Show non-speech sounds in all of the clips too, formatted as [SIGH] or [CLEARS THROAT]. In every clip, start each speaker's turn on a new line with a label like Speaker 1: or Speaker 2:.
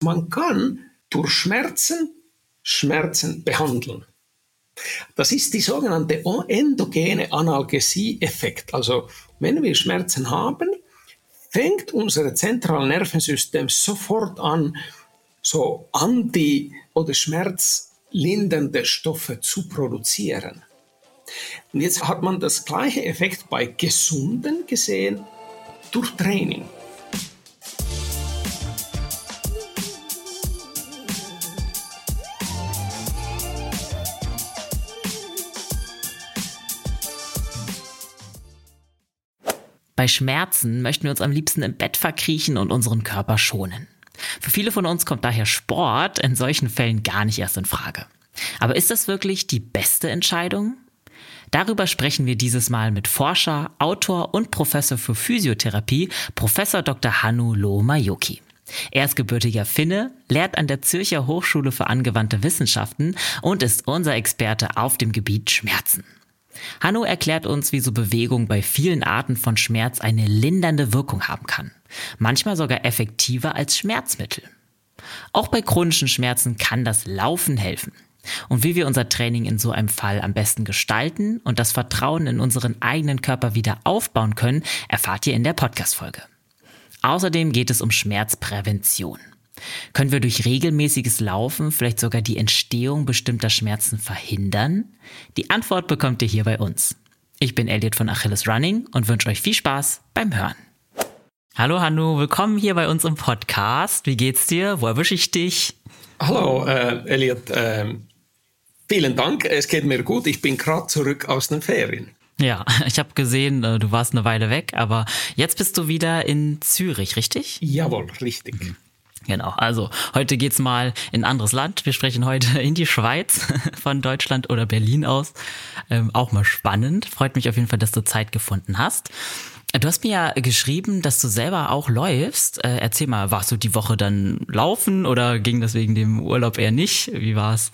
Speaker 1: Man kann durch Schmerzen Schmerzen behandeln. Das ist die sogenannte endogene Analgesie-Effekt. Also wenn wir Schmerzen haben, fängt unser zentrales Nervensystem sofort an, so anti- oder schmerzlindernde Stoffe zu produzieren. Und jetzt hat man das gleiche Effekt bei Gesunden gesehen durch Training.
Speaker 2: Bei Schmerzen möchten wir uns am liebsten im Bett verkriechen und unseren Körper schonen. Für viele von uns kommt daher Sport in solchen Fällen gar nicht erst in Frage. Aber ist das wirklich die beste Entscheidung? Darüber sprechen wir dieses Mal mit Forscher, Autor und Professor für Physiotherapie, Professor Dr. Hannu Lohmajoki. Er ist gebürtiger Finne, lehrt an der Zürcher Hochschule für angewandte Wissenschaften und ist unser Experte auf dem Gebiet Schmerzen. Hanno erklärt uns, wie so Bewegung bei vielen Arten von Schmerz eine lindernde Wirkung haben kann. Manchmal sogar effektiver als Schmerzmittel. Auch bei chronischen Schmerzen kann das Laufen helfen. Und wie wir unser Training in so einem Fall am besten gestalten und das Vertrauen in unseren eigenen Körper wieder aufbauen können, erfahrt ihr in der Podcast-Folge. Außerdem geht es um Schmerzprävention. Können wir durch regelmäßiges Laufen vielleicht sogar die Entstehung bestimmter Schmerzen verhindern? Die Antwort bekommt ihr hier bei uns. Ich bin Elliot von Achilles Running und wünsche euch viel Spaß beim Hören. Hallo Hannu, willkommen hier bei uns im Podcast. Wie geht's dir? Wo erwische ich dich?
Speaker 1: Hallo äh, Elliot, äh, vielen Dank. Es geht mir gut. Ich bin gerade zurück aus den Ferien.
Speaker 2: Ja, [LAUGHS] ich habe gesehen, äh, du warst eine Weile weg, aber jetzt bist du wieder in Zürich, richtig?
Speaker 1: Jawohl, richtig. Mhm.
Speaker 2: Genau, also heute geht's mal in ein anderes Land. Wir sprechen heute in die Schweiz [LAUGHS] von Deutschland oder Berlin aus. Ähm, auch mal spannend. Freut mich auf jeden Fall, dass du Zeit gefunden hast. Du hast mir ja geschrieben, dass du selber auch läufst. Äh, erzähl mal, warst du die Woche dann laufen oder ging das wegen dem Urlaub eher nicht? Wie war's?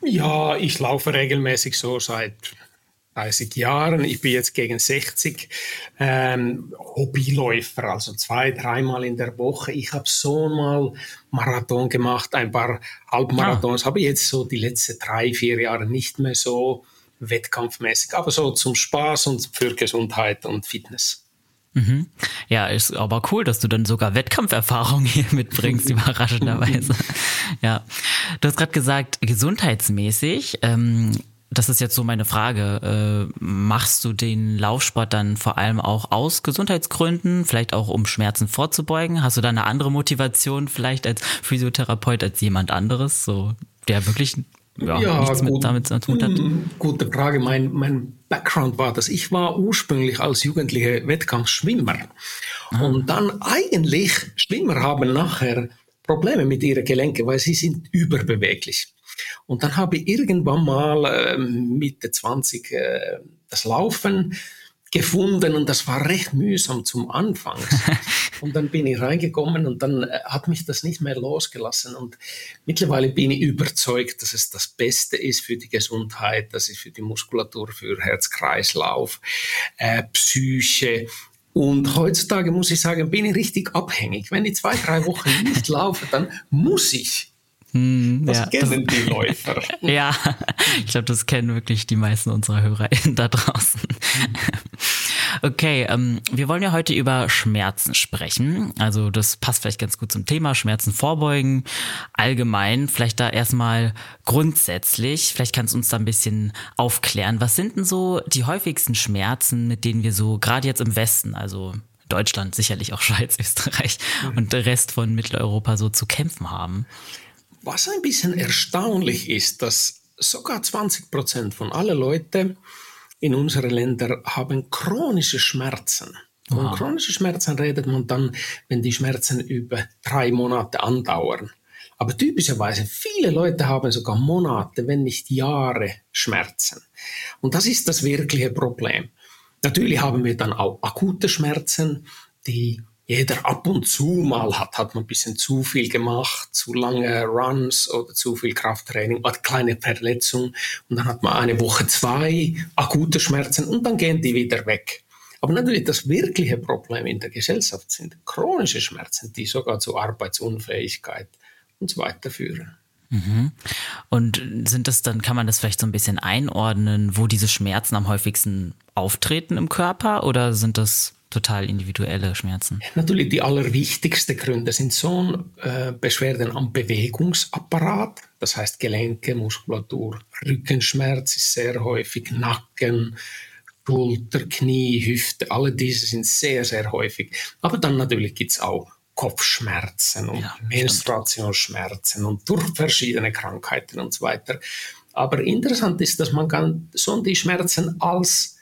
Speaker 1: Ja, ich laufe regelmäßig so seit 30 Jahren. Ich bin jetzt gegen 60 ähm, Hobbyläufer, also zwei, dreimal in der Woche. Ich habe so mal Marathon gemacht, ein paar Halbmarathons. Ah. Habe jetzt so die letzten drei, vier Jahre nicht mehr so wettkampfmäßig, aber so zum Spaß und für Gesundheit und Fitness.
Speaker 2: Mhm. Ja, ist aber cool, dass du dann sogar Wettkampferfahrung hier mitbringst, [LAUGHS] überraschenderweise. ja, du hast gerade gesagt, gesundheitsmäßig. Ähm, das ist jetzt so meine Frage. Äh, machst du den Laufsport dann vor allem auch aus Gesundheitsgründen, vielleicht auch um Schmerzen vorzubeugen? Hast du da eine andere Motivation vielleicht als Physiotherapeut als jemand anderes, so der wirklich ja, ja nichts gut, mit damit zu tun hat? Mm,
Speaker 1: gute Frage. Mein, mein Background war das. Ich war ursprünglich als Jugendliche Wettkampfschwimmer. Ah. Und dann eigentlich, Schwimmer haben nachher Probleme mit ihren Gelenken, weil sie sind überbeweglich. Und dann habe ich irgendwann mal äh, Mitte 20 äh, das Laufen gefunden und das war recht mühsam zum Anfang. [LAUGHS] und dann bin ich reingekommen und dann äh, hat mich das nicht mehr losgelassen. Und mittlerweile bin ich überzeugt, dass es das Beste ist für die Gesundheit, dass es für die Muskulatur, für Herz-Kreislauf, äh, Psyche. Und heutzutage muss ich sagen, bin ich richtig abhängig. Wenn ich zwei, drei Wochen nicht laufe, dann muss ich
Speaker 2: hm,
Speaker 1: das ja, kennen das, die Läufer. [LAUGHS]
Speaker 2: ja, ich glaube, das kennen wirklich die meisten unserer Hörer da draußen. Okay, ähm, wir wollen ja heute über Schmerzen sprechen. Also das passt vielleicht ganz gut zum Thema Schmerzen vorbeugen. Allgemein, vielleicht da erstmal grundsätzlich, vielleicht kannst du uns da ein bisschen aufklären. Was sind denn so die häufigsten Schmerzen, mit denen wir so gerade jetzt im Westen, also Deutschland, sicherlich auch [LAUGHS] Schweiz, Österreich mhm. und der Rest von Mitteleuropa so zu kämpfen haben?
Speaker 1: Was ein bisschen erstaunlich ist, dass sogar 20 Prozent von allen Leuten in unseren Ländern haben chronische Schmerzen. Von wow. chronischen Schmerzen redet man dann, wenn die Schmerzen über drei Monate andauern. Aber typischerweise, viele Leute haben sogar Monate, wenn nicht Jahre Schmerzen. Und das ist das wirkliche Problem. Natürlich haben wir dann auch akute Schmerzen, die jeder ab und zu mal hat, hat man ein bisschen zu viel gemacht, zu lange Runs oder zu viel Krafttraining oder kleine Verletzung und dann hat man eine Woche zwei akute Schmerzen und dann gehen die wieder weg. Aber natürlich das wirkliche Problem in der Gesellschaft sind chronische Schmerzen, die sogar zu Arbeitsunfähigkeit und so weiter führen.
Speaker 2: Mhm. Und sind das dann, kann man das vielleicht so ein bisschen einordnen, wo diese Schmerzen am häufigsten auftreten im Körper oder sind das total individuelle Schmerzen?
Speaker 1: Natürlich die allerwichtigsten Gründe sind so äh, Beschwerden am Bewegungsapparat, das heißt Gelenke, Muskulatur, Rückenschmerz ist sehr häufig, Nacken, Schulter, Knie, Hüfte, alle diese sind sehr, sehr häufig. Aber dann natürlich gibt es auch Kopfschmerzen und ja, Menstruationsschmerzen und durch verschiedene Krankheiten und so weiter. Aber interessant ist, dass man kann so die Schmerzen als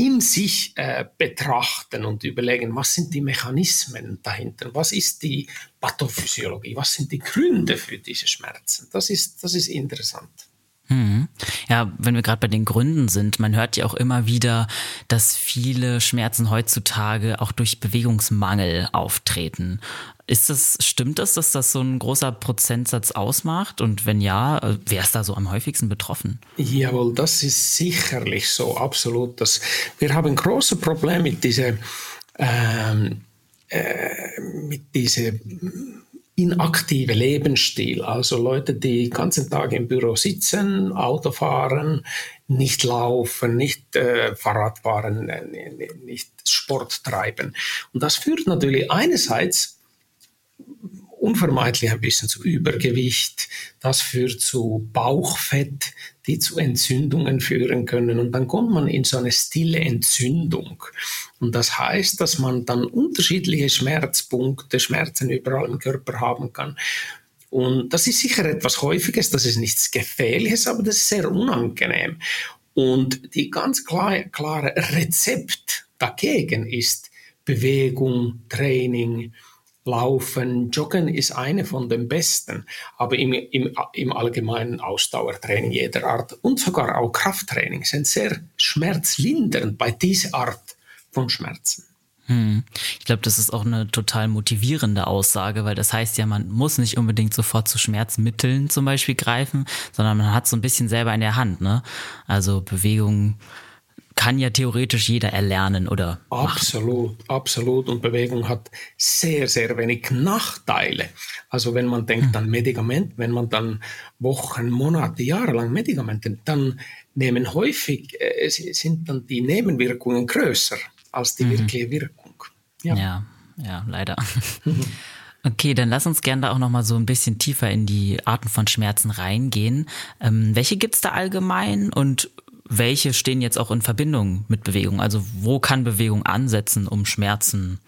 Speaker 1: in sich äh, betrachten und überlegen, was sind die Mechanismen dahinter, was ist die Pathophysiologie, was sind die Gründe für diese Schmerzen. Das ist, das ist interessant.
Speaker 2: Hm. Ja, wenn wir gerade bei den Gründen sind, man hört ja auch immer wieder, dass viele Schmerzen heutzutage auch durch Bewegungsmangel auftreten. Ist das, stimmt das, dass das so ein großer Prozentsatz ausmacht? Und wenn ja, äh, wer ist da so am häufigsten betroffen?
Speaker 1: Jawohl, das ist sicherlich so, absolut. Das, wir haben große Probleme mit dieser, ähm, äh, mit dieser inaktive Lebensstil. Also Leute, die den ganzen Tag im Büro sitzen, Auto fahren, nicht laufen, nicht äh, Fahrrad fahren, äh, nicht Sport treiben. Und das führt natürlich einerseits unvermeidlich ein bisschen zu Übergewicht. Das führt zu Bauchfett, die zu Entzündungen führen können. Und dann kommt man in so eine stille Entzündung. Und das heißt, dass man dann unterschiedliche Schmerzpunkte, Schmerzen überall im Körper haben kann. Und das ist sicher etwas Häufiges, das ist nichts Gefährliches, aber das ist sehr unangenehm. Und die ganz klar, klare Rezept dagegen ist Bewegung, Training, Laufen, Joggen ist eine von den besten, aber im, im, im allgemeinen Ausdauertraining jeder Art und sogar auch Krafttraining sind sehr schmerzlindernd bei dieser Art von Schmerzen.
Speaker 2: Hm. Ich glaube, das ist auch eine total motivierende Aussage, weil das heißt ja, man muss nicht unbedingt sofort zu Schmerzmitteln zum Beispiel greifen, sondern man hat so ein bisschen selber in der Hand. Ne? Also Bewegung kann ja theoretisch jeder erlernen oder
Speaker 1: absolut, machen. absolut. Und Bewegung hat sehr, sehr wenig Nachteile. Also wenn man denkt hm. an Medikamente, wenn man dann Wochen, Monate, Jahre lang Medikamente, dann nehmen häufig äh, sind dann die Nebenwirkungen größer als die mhm. wirkliche Wirkung.
Speaker 2: Ja, ja, ja leider. [LAUGHS] [LAUGHS] Okay, dann lass uns gerne da auch noch mal so ein bisschen tiefer in die Arten von Schmerzen reingehen. Ähm, welche gibt's da allgemein und welche stehen jetzt auch in Verbindung mit Bewegung? Also wo kann Bewegung ansetzen, um Schmerzen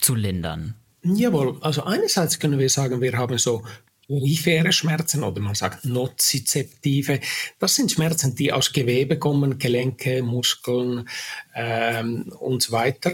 Speaker 2: zu lindern?
Speaker 1: Jawohl, also einerseits können wir sagen, wir haben so periphere Schmerzen oder man sagt nozizeptive. Das sind Schmerzen, die aus Gewebe kommen, Gelenke, Muskeln ähm, und so weiter.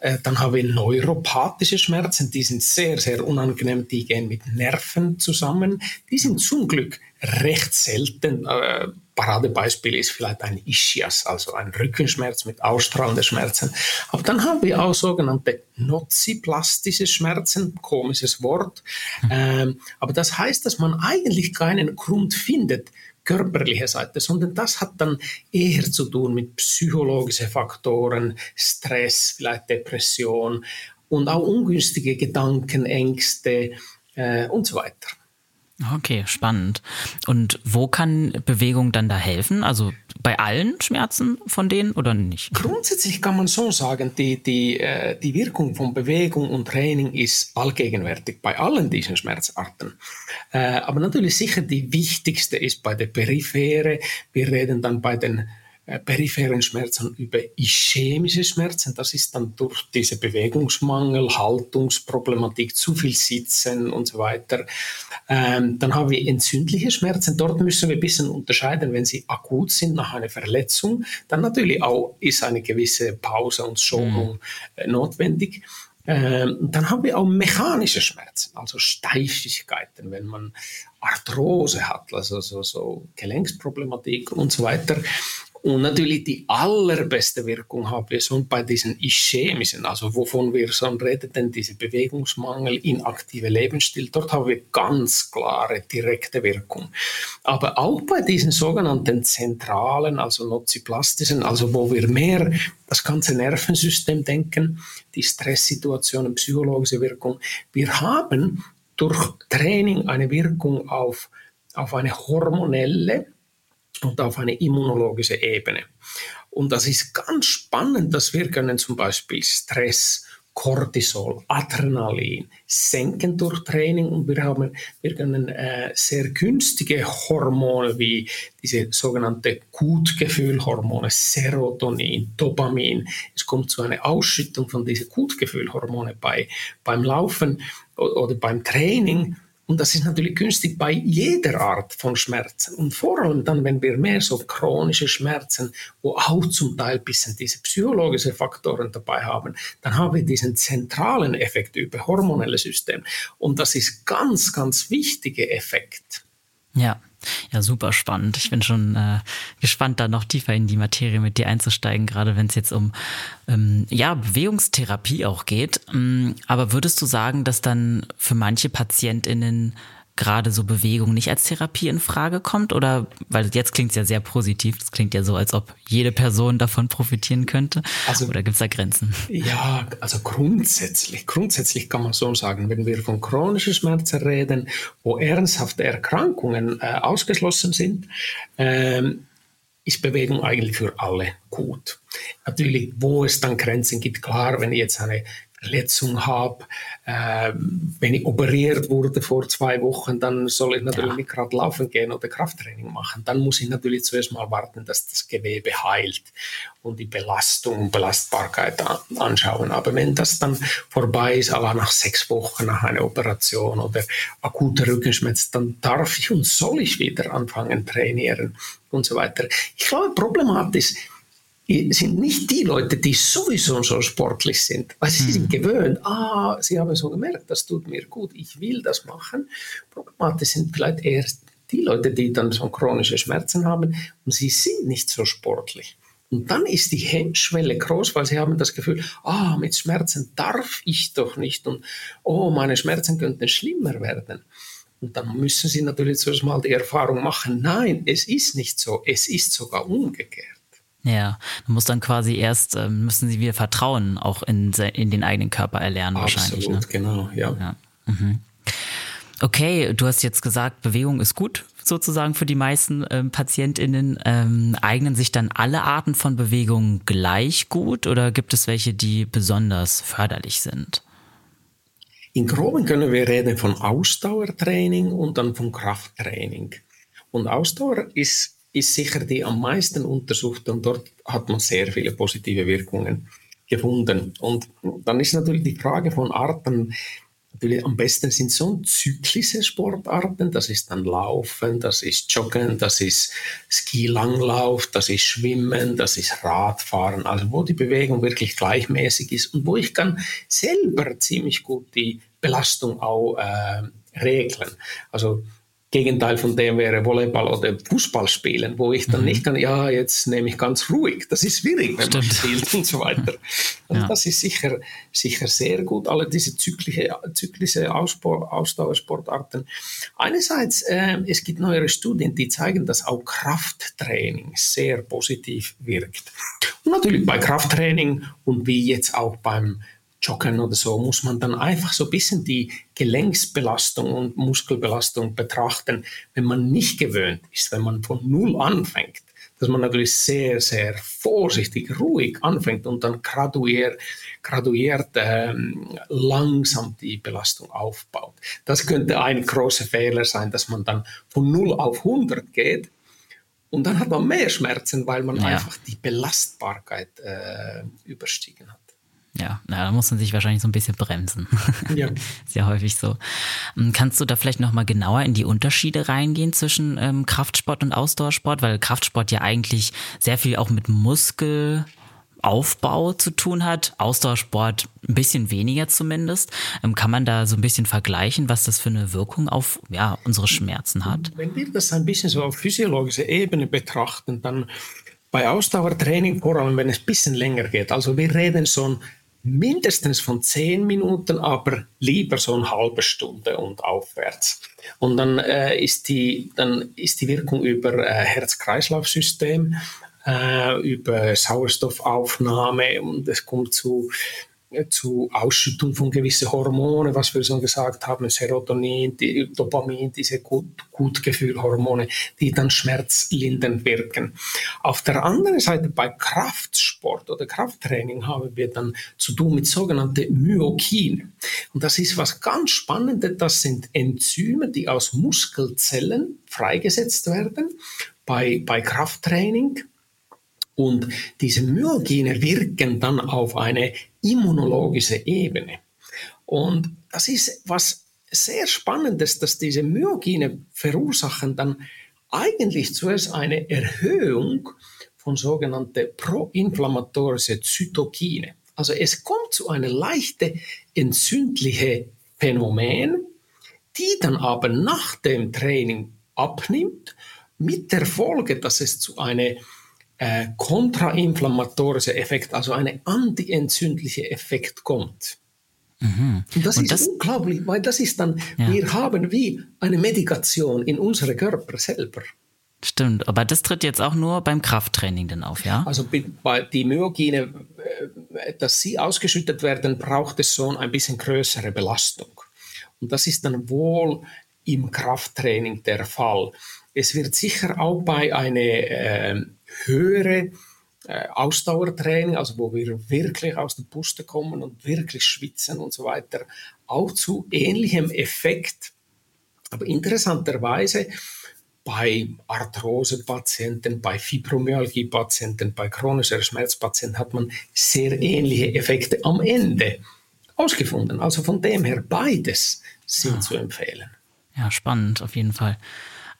Speaker 1: Äh, dann haben wir neuropathische Schmerzen, die sind sehr, sehr unangenehm, die gehen mit Nerven zusammen. Die sind zum Glück recht selten. Äh, Paradebeispiel ist vielleicht ein Ischias, also ein Rückenschmerz mit ausstrahlenden Schmerzen. Aber dann haben wir auch sogenannte noziplastische Schmerzen, komisches Wort. Mhm. Ähm, aber das heißt, dass man eigentlich keinen Grund findet, körperliche Seite, sondern das hat dann eher zu tun mit psychologischen Faktoren, Stress, vielleicht Depression und auch ungünstige Gedanken, Ängste äh, und so weiter.
Speaker 2: Okay, spannend. Und wo kann Bewegung dann da helfen? Also bei allen Schmerzen von denen oder nicht?
Speaker 1: Grundsätzlich kann man so sagen, die, die, äh, die Wirkung von Bewegung und Training ist allgegenwärtig bei allen diesen Schmerzarten. Äh, aber natürlich sicher die wichtigste ist bei der Periphere. Wir reden dann bei den peripheren Schmerzen über ischämische Schmerzen. Das ist dann durch diese Bewegungsmangel, Haltungsproblematik, zu viel Sitzen und so weiter. Ähm, dann haben wir entzündliche Schmerzen. Dort müssen wir ein bisschen unterscheiden, wenn sie akut sind nach einer Verletzung. Dann natürlich auch ist eine gewisse Pause und Schonung mhm. notwendig. Ähm, dann haben wir auch mechanische Schmerzen, also Steifigkeiten, wenn man Arthrose hat, also so, so Gelenksproblematik und so weiter. Und natürlich die allerbeste Wirkung haben wir schon bei diesen ischämischen, also wovon wir schon reden, denn diese Bewegungsmangel, inaktive Lebensstil, dort haben wir ganz klare, direkte Wirkung. Aber auch bei diesen sogenannten zentralen, also noziplastischen, also wo wir mehr das ganze Nervensystem denken, die Stresssituationen, psychologische Wirkung, wir haben durch Training eine Wirkung auf, auf eine hormonelle und auf eine immunologische Ebene. Und das ist ganz spannend, dass wir können zum Beispiel Stress, Cortisol, Adrenalin senken durch Training und wir haben wir können äh, sehr günstige Hormone wie diese sogenannte Gutgefühlhormone, Serotonin, Dopamin. Es kommt zu einer Ausschüttung von diesen Gutgefühlhormone bei beim Laufen oder beim Training und das ist natürlich günstig bei jeder Art von Schmerzen. Und vor allem dann, wenn wir mehr so chronische Schmerzen, wo auch zum Teil ein bisschen diese psychologischen Faktoren dabei haben, dann haben wir diesen zentralen Effekt über hormonelle System. Und das ist ganz, ganz wichtiger Effekt.
Speaker 2: Ja. Ja, super spannend. Ich bin schon äh, gespannt, da noch tiefer in die Materie mit dir einzusteigen, gerade wenn es jetzt um ähm, ja, Bewegungstherapie auch geht. Ähm, aber würdest du sagen, dass dann für manche PatientInnen gerade so Bewegung nicht als Therapie in Frage kommt? Oder, weil jetzt klingt es ja sehr positiv, es klingt ja so, als ob jede Person davon profitieren könnte. Also, oder gibt es da Grenzen?
Speaker 1: Ja, also grundsätzlich, grundsätzlich kann man so sagen, wenn wir von chronischen Schmerzen reden, wo ernsthafte Erkrankungen äh, ausgeschlossen sind, ähm, ist Bewegung eigentlich für alle gut. Natürlich, wo es dann Grenzen gibt, klar, wenn jetzt eine Verletzung habe, äh, wenn ich operiert wurde vor zwei Wochen, dann soll ich natürlich ja. nicht gerade laufen gehen oder Krafttraining machen. Dann muss ich natürlich zuerst mal warten, dass das Gewebe heilt und die Belastung und Belastbarkeit anschauen. Aber wenn das dann vorbei ist, aber nach sechs Wochen nach einer Operation oder akuter Rückenschmerz, dann darf ich und soll ich wieder anfangen trainieren und so weiter. Ich glaube, problematisch ist, sind nicht die Leute, die sowieso so sportlich sind, weil sie mhm. sind gewöhnt, ah, sie haben so gemerkt, das tut mir gut, ich will das machen. Problematisch sind vielleicht eher die Leute, die dann so chronische Schmerzen haben und sie sind nicht so sportlich. Und dann ist die Hemmschwelle groß, weil sie haben das Gefühl, ah, mit Schmerzen darf ich doch nicht und oh, meine Schmerzen könnten schlimmer werden. Und dann müssen sie natürlich zuerst mal die Erfahrung machen, nein, es ist nicht so, es ist sogar umgekehrt.
Speaker 2: Ja, man muss dann quasi erst, äh, müssen sie wieder Vertrauen auch in, in den eigenen Körper erlernen
Speaker 1: Absolut,
Speaker 2: wahrscheinlich. Ne?
Speaker 1: genau, ja. ja.
Speaker 2: Mhm. Okay, du hast jetzt gesagt, Bewegung ist gut sozusagen für die meisten ähm, PatientInnen. Ähm, eignen sich dann alle Arten von Bewegung gleich gut oder gibt es welche, die besonders förderlich sind?
Speaker 1: In Groben können wir reden von Ausdauertraining und dann von Krafttraining. Und Ausdauer ist ist sicher die am meisten untersuchte und dort hat man sehr viele positive Wirkungen gefunden. Und dann ist natürlich die Frage von Arten, natürlich am besten sind so zyklische Sportarten, das ist dann Laufen, das ist Joggen, das ist Ski-Langlauf, das ist Schwimmen, das ist Radfahren, also wo die Bewegung wirklich gleichmäßig ist und wo ich kann selber ziemlich gut die Belastung auch äh, regeln. Also Gegenteil von dem wäre Volleyball oder Fußball spielen, wo ich dann mhm. nicht kann, ja, jetzt nehme ich ganz ruhig. Das ist schwierig, wenn Stimmt. man spielt und so weiter. [LAUGHS] Und ja. das ist sicher, sicher sehr gut, alle diese zyklische, zyklische Ausdauersportarten. Einerseits, äh, es gibt neuere Studien, die zeigen, dass auch Krafttraining sehr positiv wirkt. Und natürlich bei Krafttraining und wie jetzt auch beim Joggen oder so, muss man dann einfach so ein bisschen die Gelenksbelastung und Muskelbelastung betrachten, wenn man nicht gewöhnt ist, wenn man von Null anfängt, dass man natürlich sehr, sehr vorsichtig, ruhig anfängt und dann graduiert, graduiert ähm, langsam die Belastung aufbaut. Das könnte ein großer Fehler sein, dass man dann von 0 auf 100 geht und dann hat man mehr Schmerzen, weil man ja. einfach die Belastbarkeit äh, überstiegen hat.
Speaker 2: Ja, na, da muss man sich wahrscheinlich so ein bisschen bremsen. [LAUGHS] Ja. Ist ja häufig so. Ähm, kannst du da vielleicht nochmal genauer in die Unterschiede reingehen zwischen ähm, Kraftsport und Ausdauersport? Weil Kraftsport ja eigentlich sehr viel auch mit Muskelaufbau zu tun hat. Ausdauersport ein bisschen weniger zumindest. Ähm, kann man da so ein bisschen vergleichen, was das für eine Wirkung auf ja, unsere Schmerzen hat?
Speaker 1: Wenn wir das ein bisschen so auf physiologischer Ebene betrachten, dann bei Ausdauertraining, vor allem wenn es ein bisschen länger geht, also wir reden so mindestens von zehn Minuten, aber lieber so eine halbe Stunde und aufwärts. Und dann, äh, ist, die, dann ist die Wirkung über äh, Herz-Kreislauf-System, äh, über Sauerstoffaufnahme und es kommt zu zu Ausschüttung von gewissen Hormone, was wir schon gesagt haben, Serotonin, Dopamin, diese Gut Gutgefühlhormone, die dann schmerzlindernd wirken. Auf der anderen Seite bei Kraftsport oder Krafttraining haben wir dann zu tun mit sogenannten Myokinen. Und das ist was ganz Spannendes, das sind Enzyme, die aus Muskelzellen freigesetzt werden bei, bei Krafttraining. Und diese Myogene wirken dann auf eine immunologische Ebene. Und das ist was sehr Spannendes, dass diese Myogene verursachen dann eigentlich zuerst eine Erhöhung von sogenannten proinflammatorischen Zytokine. Also es kommt zu einer leichten entzündlichen Phänomen, die dann aber nach dem Training abnimmt, mit der Folge, dass es zu einer äh, kontrainflammatorischer Effekt, also ein antientzündlicher Effekt kommt. Mhm. Und das Und ist das, unglaublich, weil das ist dann, ja. wir haben wie eine Medikation in unserem Körper selber.
Speaker 2: Stimmt, aber das tritt jetzt auch nur beim Krafttraining dann auf, ja?
Speaker 1: Also bei die Myogene, äh, dass sie ausgeschüttet werden, braucht es so ein bisschen größere Belastung. Und das ist dann wohl im Krafttraining der Fall. Es wird sicher auch bei einer äh, höhere äh, Ausdauertraining, also wo wir wirklich aus der Puste kommen und wirklich schwitzen und so weiter, auch zu ähnlichem Effekt. Aber interessanterweise bei Arthrosepatienten, bei Fibromyalgie-Patienten, bei chronischer Schmerzpatienten hat man sehr ähnliche Effekte am Ende ausgefunden. Also von dem her beides sind ah. zu empfehlen.
Speaker 2: Ja, spannend auf jeden Fall.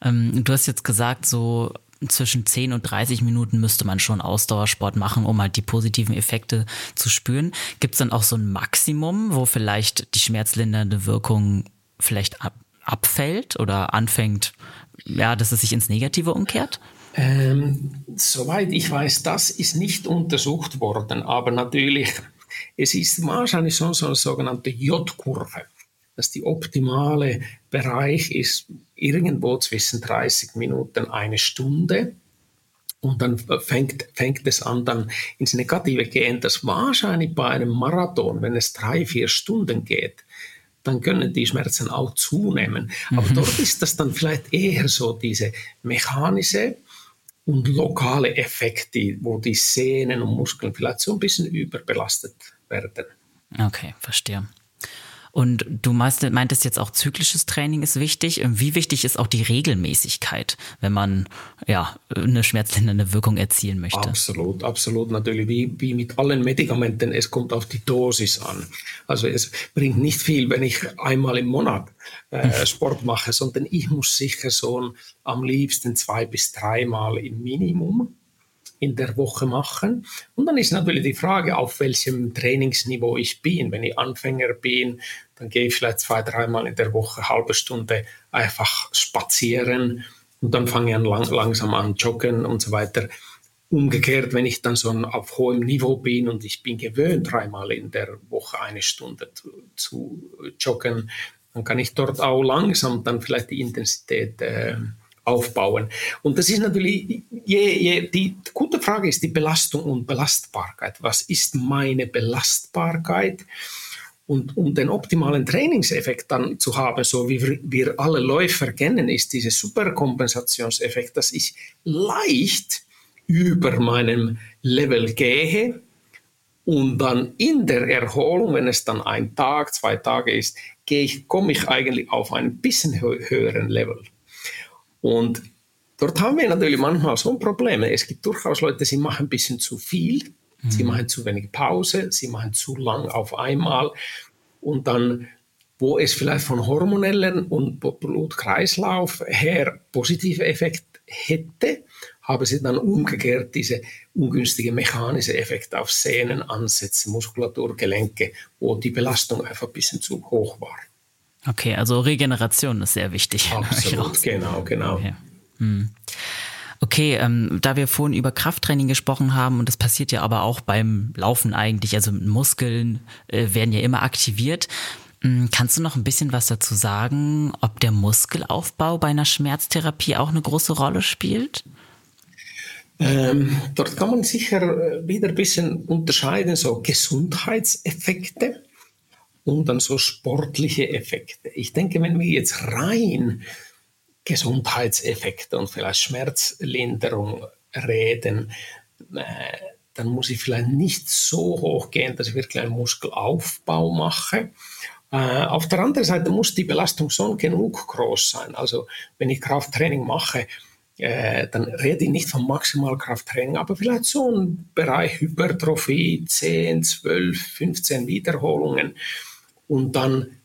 Speaker 2: Ähm, du hast jetzt gesagt, so zwischen 10 und 30 Minuten müsste man schon Ausdauersport machen, um halt die positiven Effekte zu spüren. Gibt es dann auch so ein Maximum, wo vielleicht die schmerzlindernde Wirkung vielleicht ab, abfällt oder anfängt, ja, dass es sich ins Negative umkehrt?
Speaker 1: Ähm, soweit ich weiß, das ist nicht untersucht worden, aber natürlich, es ist wahrscheinlich schon so eine sogenannte J-Kurve dass die optimale Bereich ist irgendwo zwischen 30 Minuten eine Stunde. Und dann fängt, fängt es an, dann ins Negative gehen, dass wahrscheinlich bei einem Marathon, wenn es drei, vier Stunden geht, dann können die Schmerzen auch zunehmen. Aber mhm. dort ist das dann vielleicht eher so diese mechanische und lokale Effekte, wo die Sehnen und Muskeln vielleicht so ein bisschen überbelastet werden.
Speaker 2: Okay, verstehe. Und du meintest jetzt auch zyklisches Training ist wichtig. Wie wichtig ist auch die Regelmäßigkeit, wenn man ja eine schmerzlindernde Wirkung erzielen möchte?
Speaker 1: Absolut, absolut. Natürlich wie, wie mit allen Medikamenten, es kommt auf die Dosis an. Also es bringt nicht viel, wenn ich einmal im Monat äh, Sport mache, sondern ich muss sicher so am liebsten zwei bis dreimal im Minimum in der Woche machen. Und dann ist natürlich die Frage, auf welchem Trainingsniveau ich bin. Wenn ich Anfänger bin, dann gehe ich vielleicht zwei, dreimal in der Woche halbe Stunde einfach spazieren und dann fange ich an lang, langsam an joggen und so weiter. Umgekehrt, wenn ich dann so auf hohem Niveau bin und ich bin gewöhnt, dreimal in der Woche eine Stunde zu, zu joggen, dann kann ich dort auch langsam dann vielleicht die Intensität äh, aufbauen. Und das ist natürlich, je, je, die gute Frage ist die Belastung und Belastbarkeit. Was ist meine Belastbarkeit? Und um den optimalen Trainingseffekt dann zu haben, so wie wir, alle Läufer kennen, ist dieser Superkompensationseffekt, dass ich leicht über meinem Level gehe und dann in der Erholung, wenn es dann ein Tag, zwei Tage ist, gehe ich, komme ich eigentlich auf einen bisschen höheren Level. Und dort haben wir natürlich manchmal so ein Problem. Es gibt durchaus Leute, die machen ein bisschen zu viel, mhm. sie machen zu wenig Pause, sie machen zu lang auf einmal. Und dann, wo es vielleicht von hormonellen und Blutkreislauf her positive Effekte hätte, haben sie dann umgekehrt diese ungünstige mechanische Effekte auf Sehnen, Ansätze, Muskulatur, Gelenke, wo die Belastung einfach ein bisschen zu hoch war.
Speaker 2: Okay, also Regeneration ist sehr wichtig. [LAUGHS]
Speaker 1: Absolut, genau, genau.
Speaker 2: Okay, hm. okay ähm, da wir vorhin über Krafttraining gesprochen haben, und das passiert ja aber auch beim Laufen eigentlich, also Muskeln äh, werden ja immer aktiviert. Hm, kannst du noch ein bisschen was dazu sagen, ob der Muskelaufbau bei einer Schmerztherapie auch eine große Rolle spielt?
Speaker 1: Ähm, dort kann man sicher äh, wieder ein bisschen unterscheiden, so Gesundheitseffekte und dann so sportliche Effekte. Ich denke, wenn wir jetzt rein Gesundheitseffekte und vielleicht Schmerzlinderung reden, äh, dann muss ich vielleicht nicht so hoch gehen, dass ich wirklich einen Muskelaufbau mache. Äh, auf der anderen Seite muss die Belastung schon genug groß sein. Also wenn ich Krafttraining mache, äh, dann rede ich nicht von Maximalkrafttraining, aber vielleicht so ein Bereich Hypertrophie, 10, 12, 15 Wiederholungen und dann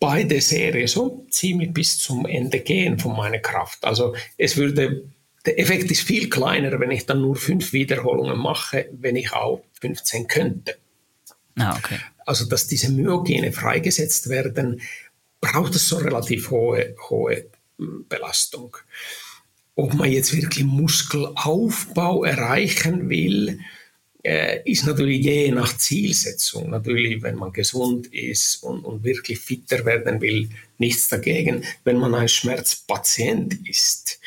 Speaker 1: beide Serie so ziemlich bis zum Ende gehen von meiner Kraft. Also es würde, der Effekt ist viel kleiner, wenn ich dann nur fünf Wiederholungen mache, wenn ich auch 15 könnte. Ah, okay. Also dass diese Myogene freigesetzt werden, braucht es so relativ hohe, hohe hm, Belastung. Ob man jetzt wirklich Muskelaufbau erreichen will, ist natürlich je nach Zielsetzung. Natürlich, wenn man gesund ist und, und wirklich fitter werden will, nichts dagegen. Wenn man ein Schmerzpatient ist,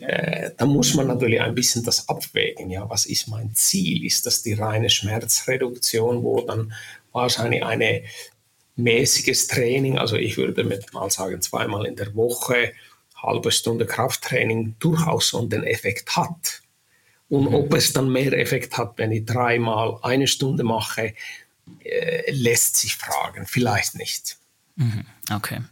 Speaker 1: äh, dann muss man natürlich ein bisschen das abwägen. Ja, was ist mein Ziel? Ist das die reine Schmerzreduktion, wo dann wahrscheinlich ein mäßiges Training, also ich würde mal sagen zweimal in der Woche, halbe Stunde Krafttraining durchaus so den Effekt hat. Und mhm. ob es dann mehr Effekt hat, wenn ich dreimal eine Stunde mache, äh, lässt sich fragen. Vielleicht nicht.
Speaker 2: Mhm. Okay.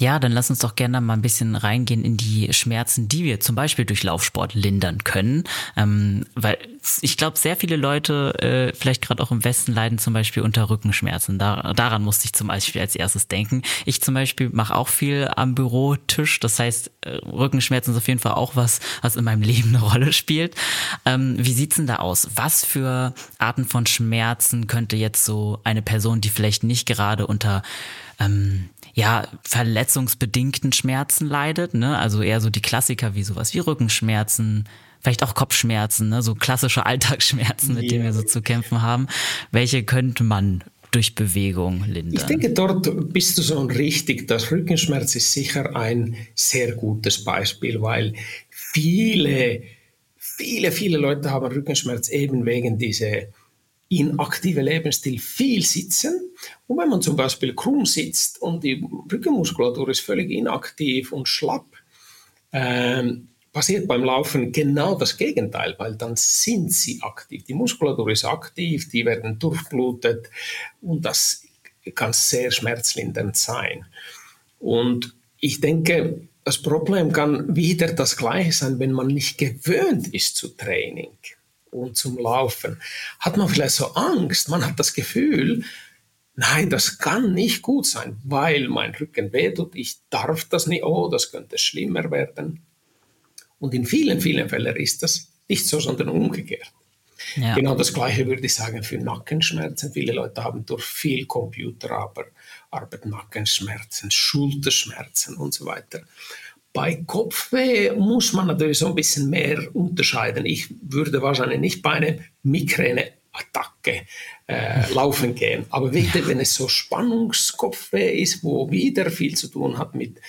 Speaker 2: Ja, dann lass uns doch gerne mal ein bisschen reingehen in die Schmerzen, die wir zum Beispiel durch Laufsport lindern können. Ähm, weil ich glaube, sehr viele Leute, äh, vielleicht gerade auch im Westen, leiden zum Beispiel unter Rückenschmerzen. Da, daran musste ich zum Beispiel als erstes denken. Ich zum Beispiel mache auch viel am Bürotisch. Das heißt, äh, Rückenschmerzen ist auf jeden Fall auch was, was in meinem Leben eine Rolle spielt. Ähm, wie sieht's denn da aus? Was für Arten von Schmerzen könnte jetzt so eine Person, die vielleicht nicht gerade unter ähm, ja, verletzungsbedingten Schmerzen leidet, ne? Also eher so die Klassiker wie sowas wie Rückenschmerzen, vielleicht auch Kopfschmerzen, ne? so klassische [LAUGHS] Alltagsschmerzen, mit ja. denen wir so zu kämpfen haben. Welche könnte man durch Bewegung lindern?
Speaker 1: Ich denke, dort bist du so richtig. Das Rückenschmerz ist sicher ein sehr gutes Beispiel, weil viele, viele, viele Leute haben Rückenschmerz eben wegen dieser inaktive Lebensstil viel sitzen. Und wenn man zum Beispiel krumm sitzt und die Rückenmuskulatur ist völlig inaktiv und schlapp, ähm, passiert beim Laufen genau das Gegenteil, weil dann sind sie aktiv. Die Muskulatur ist aktiv, die werden durchblutet und das kann sehr schmerzlindernd sein. Und ich denke, das Problem kann wieder das gleiche sein, wenn man nicht gewöhnt ist zu Training und zum Laufen, hat man vielleicht so Angst, man hat das Gefühl, nein, das kann nicht gut sein, weil mein Rücken wehtut, ich darf das nicht, oh, das könnte schlimmer werden. Und in vielen, vielen Fällen ist das nicht so, sondern umgekehrt. Ja. Genau das Gleiche würde ich sagen für Nackenschmerzen. Viele Leute haben durch viel Computerarbeit Nackenschmerzen, Schulterschmerzen und so weiter. Bei Kopfweh muss man natürlich so ein bisschen mehr unterscheiden. Ich würde wahrscheinlich nicht bei einer Migräneattacke äh, [LAUGHS] laufen gehen. Aber wieder, wenn es so Spannungskopfweh ist, wo wieder viel zu tun hat mit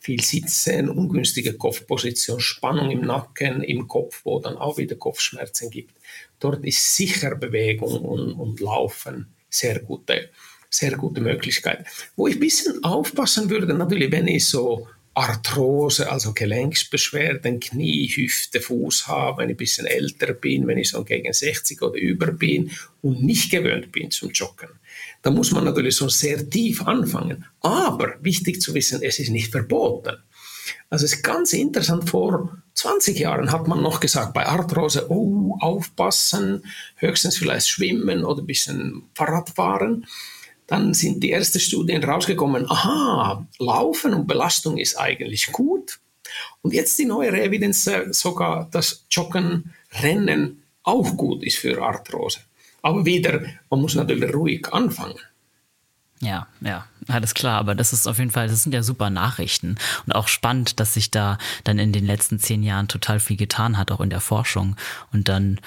Speaker 1: viel Sitzen, ungünstige Kopfposition, Spannung im Nacken, im Kopf, wo dann auch wieder Kopfschmerzen gibt. Dort ist sicher Bewegung und, und Laufen sehr gute, sehr gute Möglichkeit. Wo ich ein bisschen aufpassen würde, natürlich, wenn ich so Arthrose, also Gelenksbeschwerden, Knie, Hüfte, Fuß habe, wenn ich ein bisschen älter bin, wenn ich so gegen 60 oder über bin und nicht gewöhnt bin zum Joggen. Da muss man natürlich so sehr tief anfangen. Aber wichtig zu wissen, es ist nicht verboten. Also es ist ganz interessant, vor 20 Jahren hat man noch gesagt, bei Arthrose, oh, aufpassen, höchstens vielleicht schwimmen oder ein bisschen Fahrrad fahren. Dann sind die ersten Studien rausgekommen, aha, Laufen und Belastung ist eigentlich gut. Und jetzt die neuere Evidenz, äh, sogar das Joggen, Rennen auch gut ist für Arthrose. Aber wieder, man muss natürlich ruhig anfangen.
Speaker 2: Ja, ja, alles klar. Aber das ist auf jeden Fall, das sind ja super Nachrichten und auch spannend, dass sich da dann in den letzten zehn Jahren total viel getan hat, auch in der Forschung und dann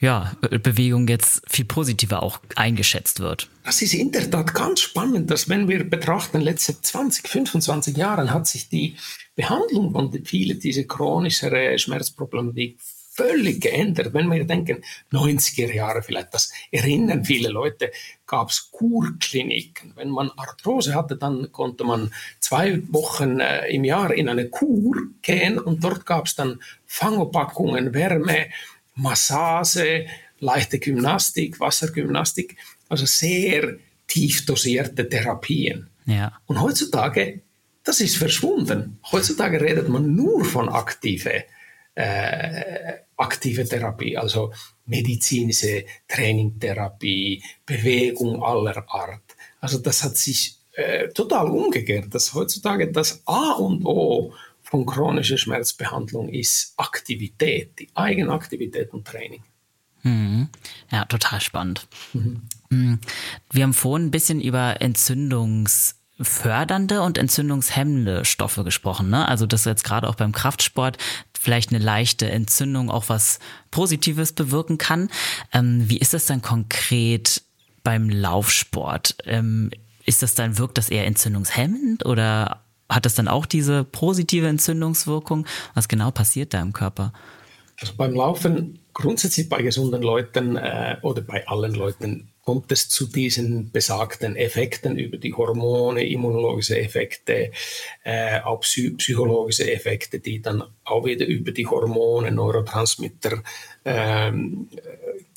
Speaker 2: ja, Bewegung jetzt viel positiver auch eingeschätzt wird.
Speaker 1: Das ist in der Tat ganz spannend, dass wenn wir betrachten, letzte 20, 25 Jahren hat sich die Behandlung von vielen dieser chronischen Schmerzproblematik völlig geändert. Wenn wir denken, 90er Jahre vielleicht, das erinnern viele Leute, gab es Kurkliniken. Wenn man Arthrose hatte, dann konnte man zwei Wochen äh, im Jahr in eine Kur gehen und dort gab es dann Fangopackungen, Wärme, Massage, leichte Gymnastik, Wassergymnastik, also sehr tief dosierte Therapien. Ja. Und heutzutage, das ist verschwunden. Heutzutage redet man nur von aktive, äh, aktive Therapie, also medizinische Trainingtherapie, Bewegung aller Art. Also das hat sich äh, total umgekehrt, dass heutzutage das A und O von chronischer Schmerzbehandlung ist Aktivität, die Eigenaktivität und Training.
Speaker 2: Mhm. Ja, total spannend. Mhm. mhm. Wir haben vorhin ein bisschen über entzündungsfördernde und entzündungshemmende Stoffe gesprochen. Ne? Also, dass jetzt gerade auch beim Kraftsport vielleicht eine leichte Entzündung auch was Positives bewirken kann. Ähm, wie ist das dann konkret beim Laufsport? Ähm, ist das dann, wirkt das eher entzündungshemmend oder hat das dann auch diese positive Entzündungswirkung? Was genau passiert da im Körper?
Speaker 1: Also beim Laufen, grundsätzlich bei gesunden Leuten äh, oder bei allen Leuten, kommt es zu diesen besagten Effekten über die Hormone, immunologische Effekte, äh, auch psy psychologische Effekte, die dann auch wieder über die Hormone, Neurotransmitter ähm,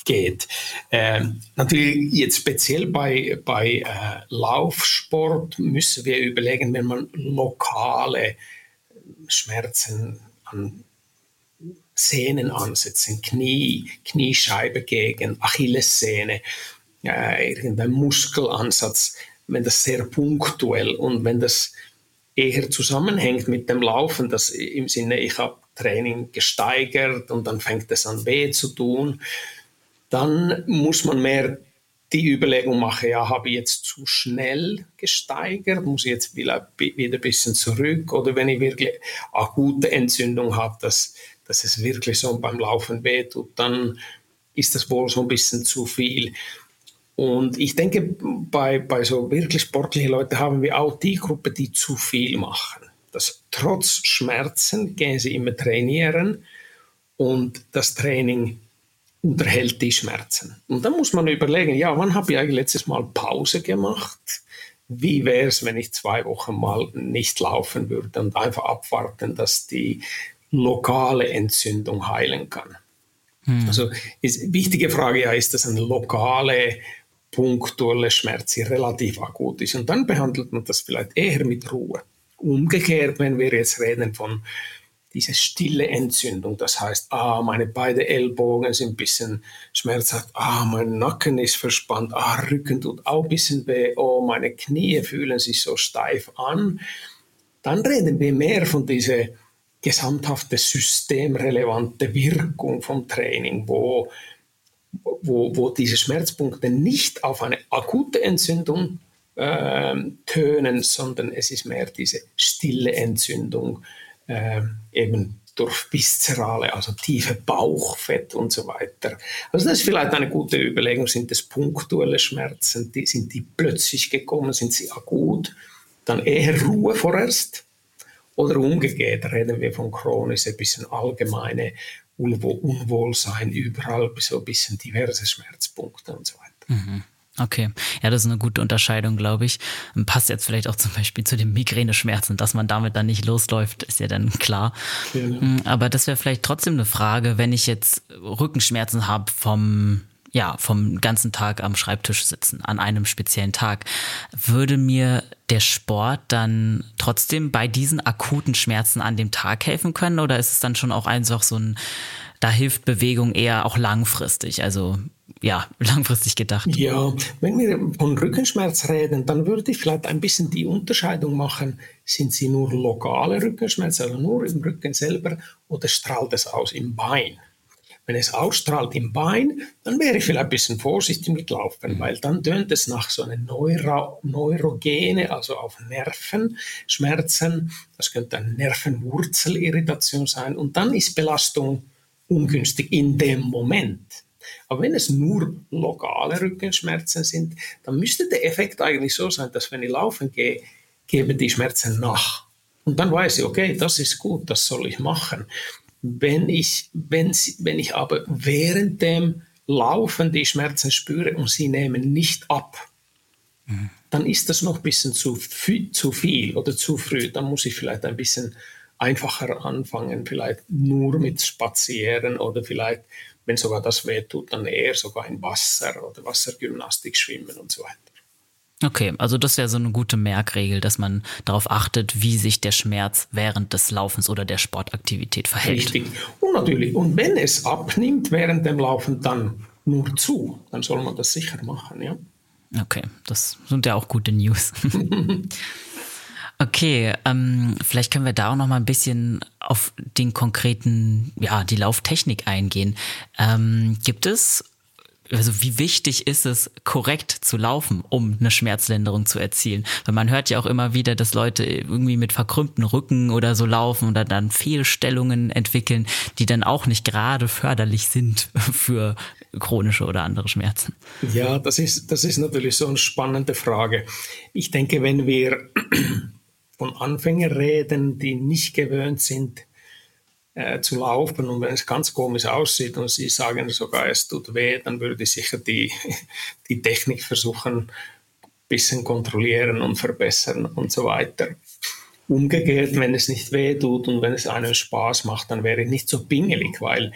Speaker 1: geht. Ähm, natürlich jetzt speziell bei, bei äh, Laufsport müssen wir überlegen, wenn man lokale Schmerzen an Sehnen ansetzen, Knie, Kniescheibe gegen Achillessehne, äh, irgendein Muskelansatz, wenn das sehr punktuell und wenn das eher zusammenhängt mit dem Laufen, das im Sinne, ich habe Training gesteigert und dann fängt es an weh zu tun, dann muss man mehr die Überlegung machen, ja, habe ich jetzt zu schnell gesteigert, muss ich jetzt wieder, ein bisschen zurück oder wenn ich wirklich akute Entzündung habe, dass, dass es wirklich so beim Laufen wehtut, dann ist das wohl so ein bisschen zu viel. Und ich denke, bei, bei so wirklich sportlichen Leuten haben wir auch die Gruppe, die zu viel machen. Dass trotz Schmerzen gehen sie immer trainieren und das Training unterhält die Schmerzen. Und dann muss man überlegen, ja, wann habe ich eigentlich letztes Mal Pause gemacht? Wie wäre es, wenn ich zwei Wochen mal nicht laufen würde und einfach abwarten, dass die lokale Entzündung heilen kann? Hm. Also ist wichtige Frage ja, ist das eine lokale, punktuelle Schmerz, die relativ akut ist? Und dann behandelt man das vielleicht eher mit Ruhe. Umgekehrt, wenn wir jetzt reden von diese stille Entzündung. Das heißt, ah, meine beiden Ellbogen sind ein bisschen schmerzhaft, ah, mein Nacken ist verspannt, ah, Rücken tut auch ein bisschen weh, oh, meine Knie fühlen sich so steif an. Dann reden wir mehr von dieser gesamthafte systemrelevante Wirkung vom Training, wo, wo, wo diese Schmerzpunkte nicht auf eine akute Entzündung äh, tönen, sondern es ist mehr diese stille Entzündung, äh, eben durch Viszerale, also tiefe Bauchfett und so weiter. Also das ist vielleicht eine gute Überlegung. Sind das punktuelle Schmerzen? Die, sind die plötzlich gekommen? Sind sie akut? Dann eher Ruhe vorerst? Oder umgekehrt reden wir von chronisch, ein bisschen allgemeine Unwohlsein, überall so ein bisschen diverse Schmerzpunkte und so weiter.
Speaker 2: Mhm. Okay, ja, das ist eine gute Unterscheidung, glaube ich. Passt jetzt vielleicht auch zum Beispiel zu den Migräneschmerzen, dass man damit dann nicht losläuft, ist ja dann klar. Genau. Aber das wäre vielleicht trotzdem eine Frage, wenn ich jetzt Rückenschmerzen habe vom ja, vom ganzen Tag am Schreibtisch sitzen, an einem speziellen Tag. Würde mir der Sport dann trotzdem bei diesen akuten Schmerzen an dem Tag helfen können? Oder ist es dann schon auch einfach so ein, da hilft Bewegung eher auch langfristig? Also ja, [LAUGHS] langfristig gedacht.
Speaker 1: Ja, wenn wir von Rückenschmerz reden, dann würde ich vielleicht ein bisschen die Unterscheidung machen, sind sie nur lokale Rückenschmerzen, also nur im Rücken selber, oder strahlt es aus im Bein? Wenn es ausstrahlt im Bein, dann wäre ich vielleicht ein bisschen vorsichtig mit Laufen, weil dann tönt es nach so einer Neuro Neurogene, also auf Nerven, Schmerzen. Das könnte eine Nervenwurzelirritation sein. Und dann ist Belastung ungünstig in dem Moment. Aber wenn es nur lokale Rückenschmerzen sind, dann müsste der Effekt eigentlich so sein, dass wenn ich laufen gehe, geben die Schmerzen nach. Und dann weiß ich, okay, das ist gut, das soll ich machen. Wenn ich, wenn, wenn ich aber während dem Laufen die Schmerzen spüre und sie nehmen nicht ab, mhm. dann ist das noch ein bisschen zu, zu viel oder zu früh. Dann muss ich vielleicht ein bisschen einfacher anfangen, vielleicht nur mit Spazieren oder vielleicht, wenn sogar das wehtut, dann eher sogar in Wasser oder Wassergymnastik schwimmen und so weiter.
Speaker 2: Okay, also das wäre so eine gute Merkregel, dass man darauf achtet, wie sich der Schmerz während des Laufens oder der Sportaktivität verhält.
Speaker 1: Richtig. Und natürlich, und wenn es abnimmt während dem Laufen, dann nur zu. Dann soll man das sicher machen, ja.
Speaker 2: Okay, das sind ja auch gute News. [LAUGHS] okay, ähm, vielleicht können wir da auch noch mal ein bisschen auf den konkreten, ja, die Lauftechnik eingehen. Ähm, gibt es also wie wichtig ist es, korrekt zu laufen, um eine Schmerzlinderung zu erzielen? Weil man hört ja auch immer wieder, dass Leute irgendwie mit verkrümmten Rücken oder so laufen oder dann Fehlstellungen entwickeln, die dann auch nicht gerade förderlich sind [LAUGHS] für chronische oder andere Schmerzen.
Speaker 1: Ja, das ist, das ist natürlich so eine spannende Frage. Ich denke, wenn wir von Anfängern reden, die nicht gewöhnt sind, äh, zu laufen und wenn es ganz komisch aussieht und sie sagen sogar, es tut weh, dann würde ich sicher die, [LAUGHS] die Technik versuchen, ein bisschen kontrollieren und verbessern und so weiter. Umgekehrt, wenn es nicht weh tut und wenn es einem Spaß macht, dann wäre ich nicht so pingelig, weil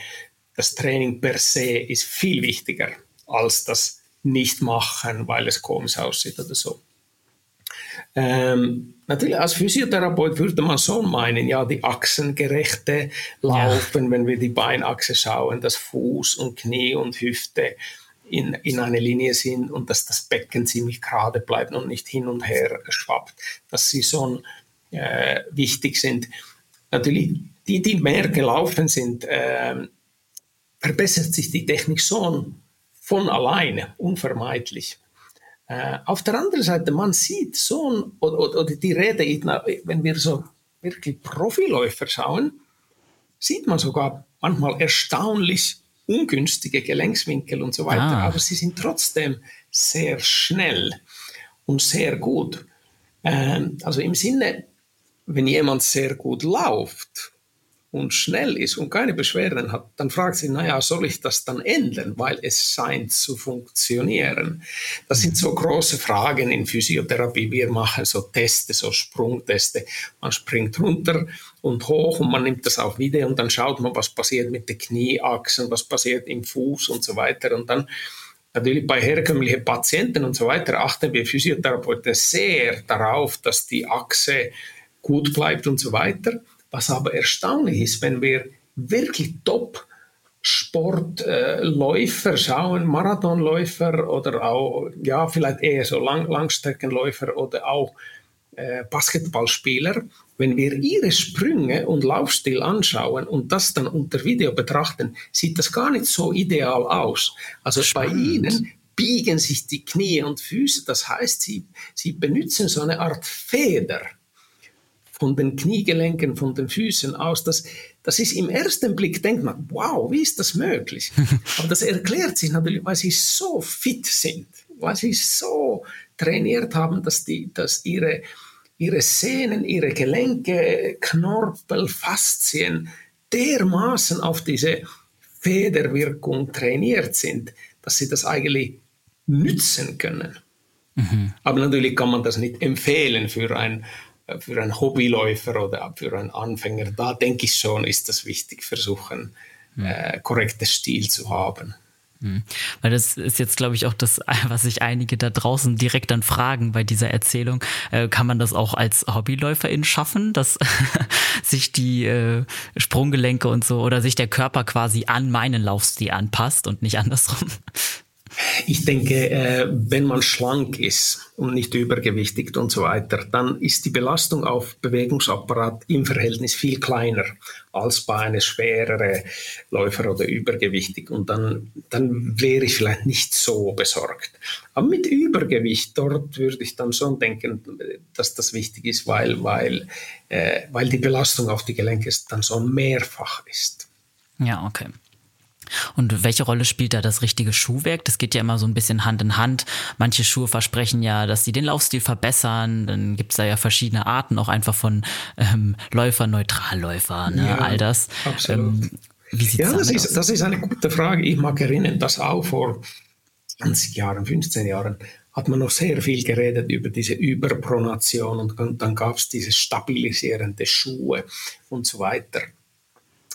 Speaker 1: das Training per se ist viel wichtiger als das Nicht-Machen, weil es komisch aussieht oder so. Ähm, natürlich als Physiotherapeut würde man so meinen, ja, die achsengerechte Laufen, ja. wenn wir die Beinachse schauen, dass Fuß und Knie und Hüfte in, in eine Linie sind und dass das Becken ziemlich gerade bleibt und nicht hin und her schwappt, dass sie so äh, wichtig sind. Natürlich, die, die mehr gelaufen sind, äh, verbessert sich die Technik so von alleine, unvermeidlich. Äh, auf der anderen Seite, man sieht so, oder, oder die Rede, wenn wir so wirklich Profiläufer schauen, sieht man sogar manchmal erstaunlich ungünstige Gelenkswinkel und so weiter, ah. aber sie sind trotzdem sehr schnell und sehr gut. Ähm, also im Sinne, wenn jemand sehr gut läuft und schnell ist und keine Beschwerden hat, dann fragt sie, naja, soll ich das dann ändern, weil es scheint zu funktionieren. Das sind so große Fragen in Physiotherapie. Wir machen so Teste, so Sprungteste. Man springt runter und hoch und man nimmt das auf Video und dann schaut man, was passiert mit den Knieachsen, was passiert im Fuß und so weiter. Und dann Natürlich bei herkömmlichen Patienten und so weiter achten wir Physiotherapeuten sehr darauf, dass die Achse gut bleibt und so weiter. Was aber erstaunlich ist, wenn wir wirklich top Sportläufer schauen, Marathonläufer oder auch, ja, vielleicht eher so Lang Langstreckenläufer oder auch äh, Basketballspieler, wenn wir ihre Sprünge und Laufstil anschauen und das dann unter Video betrachten, sieht das gar nicht so ideal aus. Also Spannend. bei ihnen biegen sich die Knie und Füße, das heißt, sie, sie benutzen so eine Art Feder von den Kniegelenken, von den Füßen aus. Das, das ist im ersten Blick, denkt man, wow, wie ist das möglich? [LAUGHS] Aber das erklärt sich natürlich, weil sie so fit sind, weil sie so trainiert haben, dass, die, dass ihre, ihre Sehnen, ihre Gelenke, Knorpel, Faszien dermaßen auf diese Federwirkung trainiert sind, dass sie das eigentlich nützen können. Mhm. Aber natürlich kann man das nicht empfehlen für ein für einen Hobbyläufer oder für einen Anfänger, da denke ich schon, ist das wichtig, versuchen, mhm. äh, korrektes Stil zu haben.
Speaker 2: Mhm. Weil das ist jetzt, glaube ich, auch das, [LAUGHS] was sich einige da draußen direkt dann fragen bei dieser Erzählung. Äh, kann man das auch als Hobbyläuferin schaffen, dass [LAUGHS] sich die äh, Sprunggelenke und so oder sich der Körper quasi an meinen Laufstil anpasst und nicht andersrum?
Speaker 1: Ich denke, äh, wenn man schlank ist und nicht übergewichtig und so weiter, dann ist die Belastung auf Bewegungsapparat im Verhältnis viel kleiner als bei einem schwereren Läufer oder übergewichtig. Und dann, dann wäre ich vielleicht nicht so besorgt. Aber mit Übergewicht, dort würde ich dann schon denken, dass das wichtig ist, weil, weil, äh, weil die Belastung auf die Gelenke dann so mehrfach ist.
Speaker 2: Ja, okay. Und welche Rolle spielt da das richtige Schuhwerk? Das geht ja immer so ein bisschen Hand in Hand. Manche Schuhe versprechen ja, dass sie den Laufstil verbessern. Dann gibt es da ja verschiedene Arten, auch einfach von ähm, Läufer, Neutralläufer, ne? ja, all das.
Speaker 1: Absolut. Ähm, ja, das ist, das ist eine gute Frage. Ich mag erinnern, dass auch vor 20 Jahren, 15 Jahren hat man noch sehr viel geredet über diese Überpronation und dann gab es diese stabilisierende Schuhe und so weiter.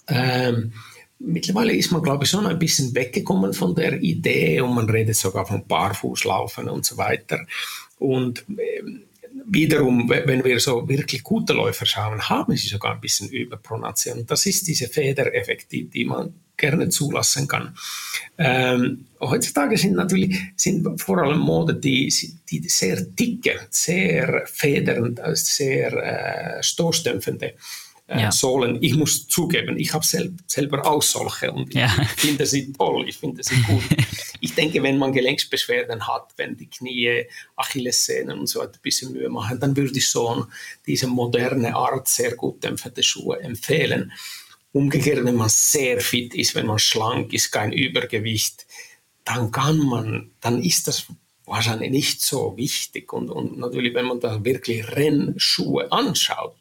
Speaker 1: Ähm, mittlerweile ist man, glaube ich, schon ein bisschen weggekommen von der Idee und man redet sogar von Barfußlaufen und so weiter. Und ähm, wiederum, wenn wir so wirklich gute Läufer schauen, haben sie sogar ein bisschen Überpronation. Das ist diese Federeffekt, die, die man gerne zulassen kann. Ähm, heutzutage sind natürlich sind vor allem Mode, die, die sehr dicke, sehr federnd, sehr äh, stoßdämpfende äh, ja. Sohlen. Ich muss zugeben, ich habe sel selber auch solche und ja. ich, [LAUGHS] finde sie toll, ich finde sie gut. [LAUGHS] ich denke, wenn man Gelenksbeschwerden hat, wenn die Knie, Achillessehnen und so ein bisschen Mühe machen, dann würde ich so diese moderne Art sehr gut dämpfende Schuhe empfehlen. Umgekehrt, wenn man sehr fit ist, wenn man schlank ist, kein Übergewicht, dann kann man, dann ist das wahrscheinlich nicht so wichtig. Und, und natürlich, wenn man da wirklich Rennschuhe anschaut,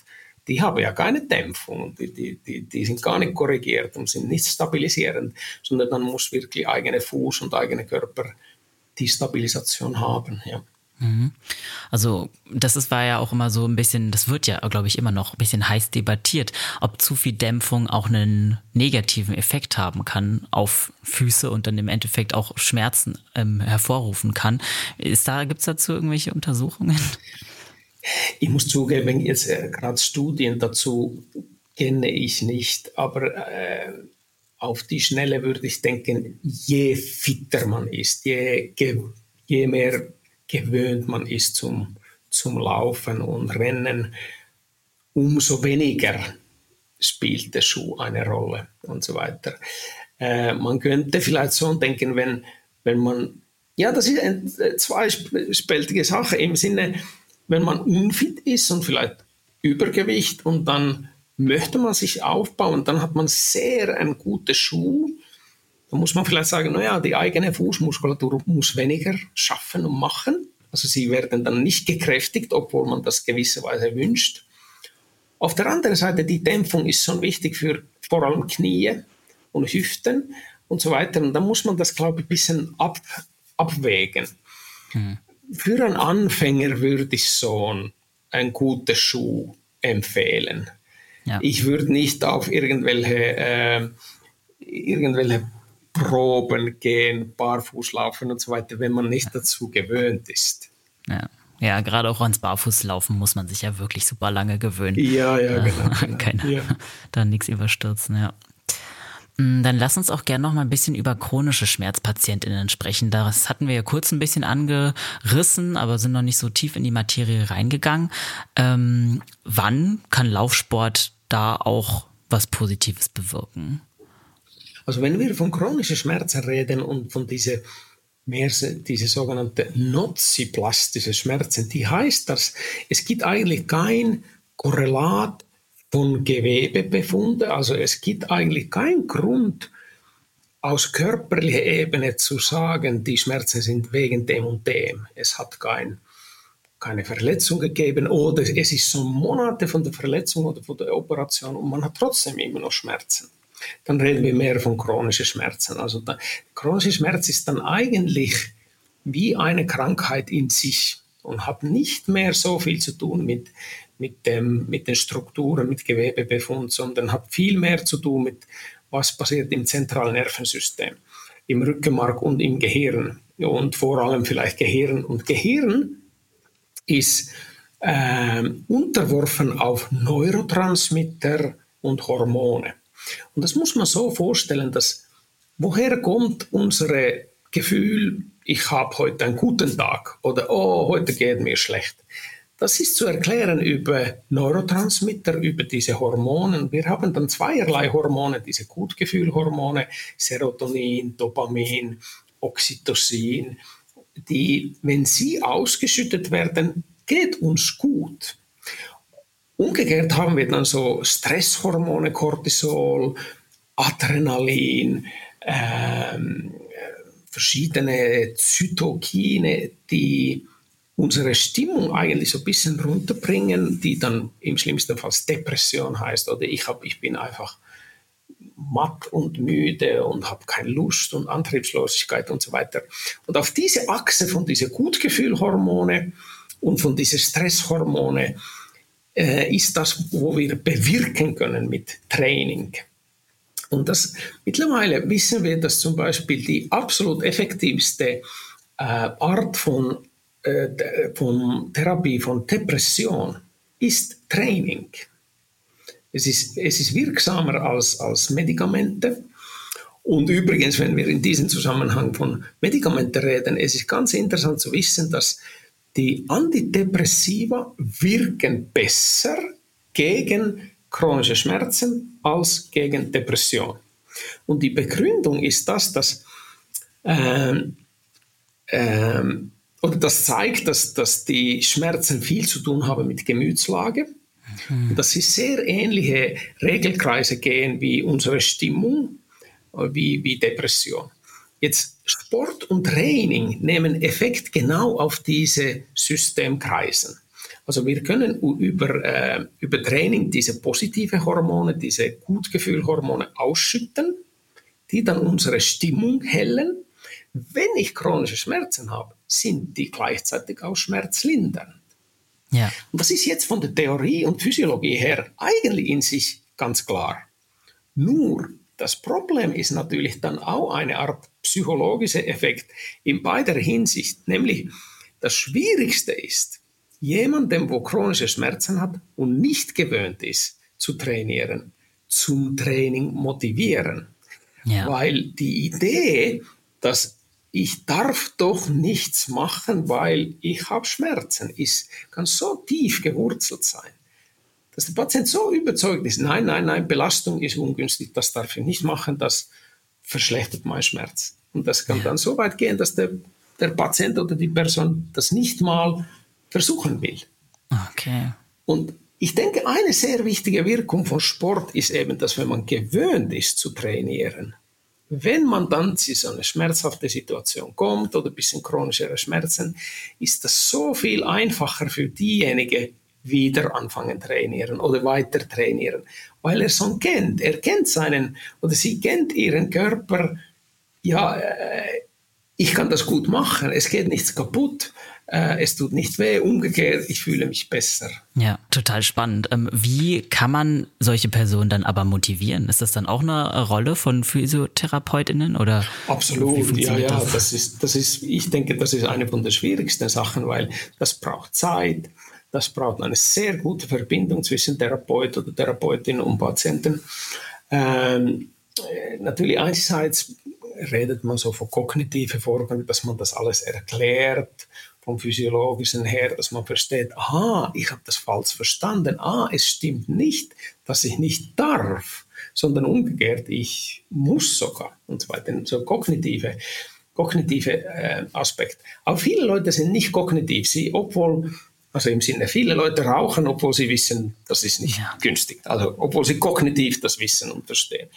Speaker 1: die haben ja keine Dämpfung, die, die, die, die sind gar nicht korrigiert und sind nicht stabilisierend, sondern man muss wirklich eigene Fuß und eigene Körper die Stabilisation haben. Ja.
Speaker 2: Mhm. Also das ist, war ja auch immer so ein bisschen, das wird ja, glaube ich, immer noch ein bisschen heiß debattiert, ob zu viel Dämpfung auch einen negativen Effekt haben kann auf Füße und dann im Endeffekt auch Schmerzen ähm, hervorrufen kann. Ist da, gibt es dazu irgendwelche Untersuchungen?
Speaker 1: Ich muss zugeben, jetzt äh, gerade Studien dazu kenne ich nicht, aber äh, auf die Schnelle würde ich denken, je fitter man ist, je, je mehr gewöhnt man ist zum, zum Laufen und Rennen, umso weniger spielt der Schuh eine Rolle und so weiter. Äh, man könnte vielleicht so denken, wenn, wenn man, ja, das ist eine zweispältige Sache im Sinne, wenn man unfit ist und vielleicht Übergewicht und dann möchte man sich aufbauen, dann hat man sehr einen guten Schuh, da muss man vielleicht sagen, naja, die eigene Fußmuskulatur muss weniger schaffen und machen. Also sie werden dann nicht gekräftigt, obwohl man das gewisserweise wünscht. Auf der anderen Seite, die Dämpfung ist schon wichtig für vor allem Knie und Hüften und so weiter. Und da muss man das, glaube ich, ein bisschen ab, abwägen. Mhm. Für einen Anfänger würde ich so einen, guten Schuh empfehlen. Ja. Ich würde nicht auf irgendwelche, äh, irgendwelche Proben gehen, barfuß laufen und so weiter, wenn man nicht dazu gewöhnt ist.
Speaker 2: Ja. Ja, gerade auch ans Barfußlaufen muss man sich ja wirklich super lange gewöhnen.
Speaker 1: Ja, ja, äh, genau. [LAUGHS]
Speaker 2: genau. Keine, ja. [LAUGHS] Da nichts überstürzen, ja. Mm, dann lass uns auch gerne noch mal ein bisschen über chronische SchmerzpatientInnen sprechen. Das hatten wir ja kurz ein bisschen angerissen, aber sind noch nicht so tief in die Materie reingegangen. Ähm, wann kann Laufsport da auch was Positives bewirken?
Speaker 1: Also wenn wir von chronischen Schmerzen reden und von diese mehr diese sogenannte noziplastische Schmerzen, die heißt, dass es gibt eigentlich kein Korrelat von Gewebebefunde, also es gibt eigentlich keinen Grund aus körperlicher Ebene zu sagen, die Schmerzen sind wegen dem und dem. Es hat kein, keine Verletzung gegeben oder es ist so Monate von der Verletzung oder von der Operation und man hat trotzdem immer noch Schmerzen dann reden wir mehr von chronischen Schmerzen. Also der chronische Schmerz ist dann eigentlich wie eine Krankheit in sich und hat nicht mehr so viel zu tun mit, mit, dem, mit den Strukturen, mit Gewebebefund, sondern hat viel mehr zu tun mit, was passiert im zentralen Nervensystem, im Rückenmark und im Gehirn und vor allem vielleicht Gehirn. Und Gehirn ist äh, unterworfen auf Neurotransmitter und Hormone. Und das muss man so vorstellen, dass woher kommt unsere Gefühl, ich habe heute einen guten Tag oder oh, heute geht mir schlecht. Das ist zu erklären über Neurotransmitter, über diese Hormone. Wir haben dann zweierlei Hormone, diese Gutgefühlhormone, Serotonin, Dopamin, Oxytocin, die, wenn sie ausgeschüttet werden, geht uns gut. Umgekehrt haben wir dann so Stresshormone, Cortisol, Adrenalin, ähm, verschiedene Zytokine, die unsere Stimmung eigentlich so ein bisschen runterbringen, die dann im schlimmsten Fall Depression heißt oder ich, hab, ich bin einfach matt und müde und habe keine Lust und Antriebslosigkeit und so weiter. Und auf diese Achse von diesen Gutgefühlhormone und von diesen Stresshormone äh, ist das, wo wir bewirken können mit Training. Und das, mittlerweile wissen wir, dass zum Beispiel die absolut effektivste äh, Art von, äh, von Therapie von Depression ist Training. Es ist, es ist wirksamer als, als Medikamente. Und übrigens, wenn wir in diesem Zusammenhang von Medikamenten reden, es ist ganz interessant zu wissen, dass die Antidepressiva wirken besser gegen chronische Schmerzen als gegen Depression. Und die Begründung ist das, dass ähm, ähm, oder das zeigt, dass, dass die Schmerzen viel zu tun haben mit Gemütslage Mhm. Dass sie sehr ähnliche Regelkreise gehen wie unsere Stimmung, äh, wie, wie Depression. Jetzt Sport und Training nehmen Effekt genau auf diese Systemkreisen. Also wir können über, äh, über Training diese positive Hormone, diese Gutgefühlhormone ausschütten, die dann unsere Stimmung hellen. Wenn ich chronische Schmerzen habe, sind die gleichzeitig auch schmerzlindernd. Ja. Und das ist jetzt von der Theorie und Physiologie her eigentlich in sich ganz klar. Nur das Problem ist natürlich dann auch eine Art psychologischer Effekt in beider Hinsicht, nämlich das Schwierigste ist, jemandem, wo chronische Schmerzen hat und nicht gewöhnt ist zu trainieren, zum Training motivieren. Ja. Weil die Idee, dass ich darf doch nichts machen, weil ich habe Schmerzen, ist, kann so tief gewurzelt sein, dass der Patient so überzeugt ist, nein, nein, nein, Belastung ist ungünstig, das darf ich nicht machen, das verschlechtert meinen Schmerz. Und das kann dann so weit gehen, dass der, der Patient oder die Person das nicht mal versuchen will.
Speaker 2: Okay.
Speaker 1: Und ich denke, eine sehr wichtige Wirkung von Sport ist eben, dass wenn man gewöhnt ist zu trainieren, wenn man dann zu so einer schmerzhaften Situation kommt oder ein bisschen chronischere Schmerzen, ist das so viel einfacher für diejenigen, wieder anfangen trainieren oder weiter trainieren, weil er schon kennt. Er kennt seinen oder sie kennt ihren Körper. Ja, äh, ich kann das gut machen, es geht nichts kaputt äh, es tut nicht weh, umgekehrt, ich fühle mich besser.
Speaker 2: Ja, total spannend. Ähm, wie kann man solche Personen dann aber motivieren? Ist das dann auch eine Rolle von PhysiotherapeutInnen oder?
Speaker 1: Absolut, ja, ja, das? das ist, das ist, ich denke, das ist eine von den schwierigsten Sachen, weil das braucht Zeit, das braucht eine sehr gute Verbindung zwischen Therapeut oder Therapeutin und Patienten. Ähm, äh, natürlich einerseits redet man so von kognitiven Vorgängen, dass man das alles erklärt vom Physiologischen her, dass man versteht, aha, ich habe das falsch verstanden, ah, es stimmt nicht, dass ich nicht darf, sondern umgekehrt, ich muss sogar und so weiter. So kognitive, kognitive äh, Aspekt. Aber viele Leute sind nicht kognitiv, sie, obwohl also im Sinne, viele Leute rauchen, obwohl sie wissen, das ist nicht ja. günstig. Also obwohl sie kognitiv das wissen und verstehen.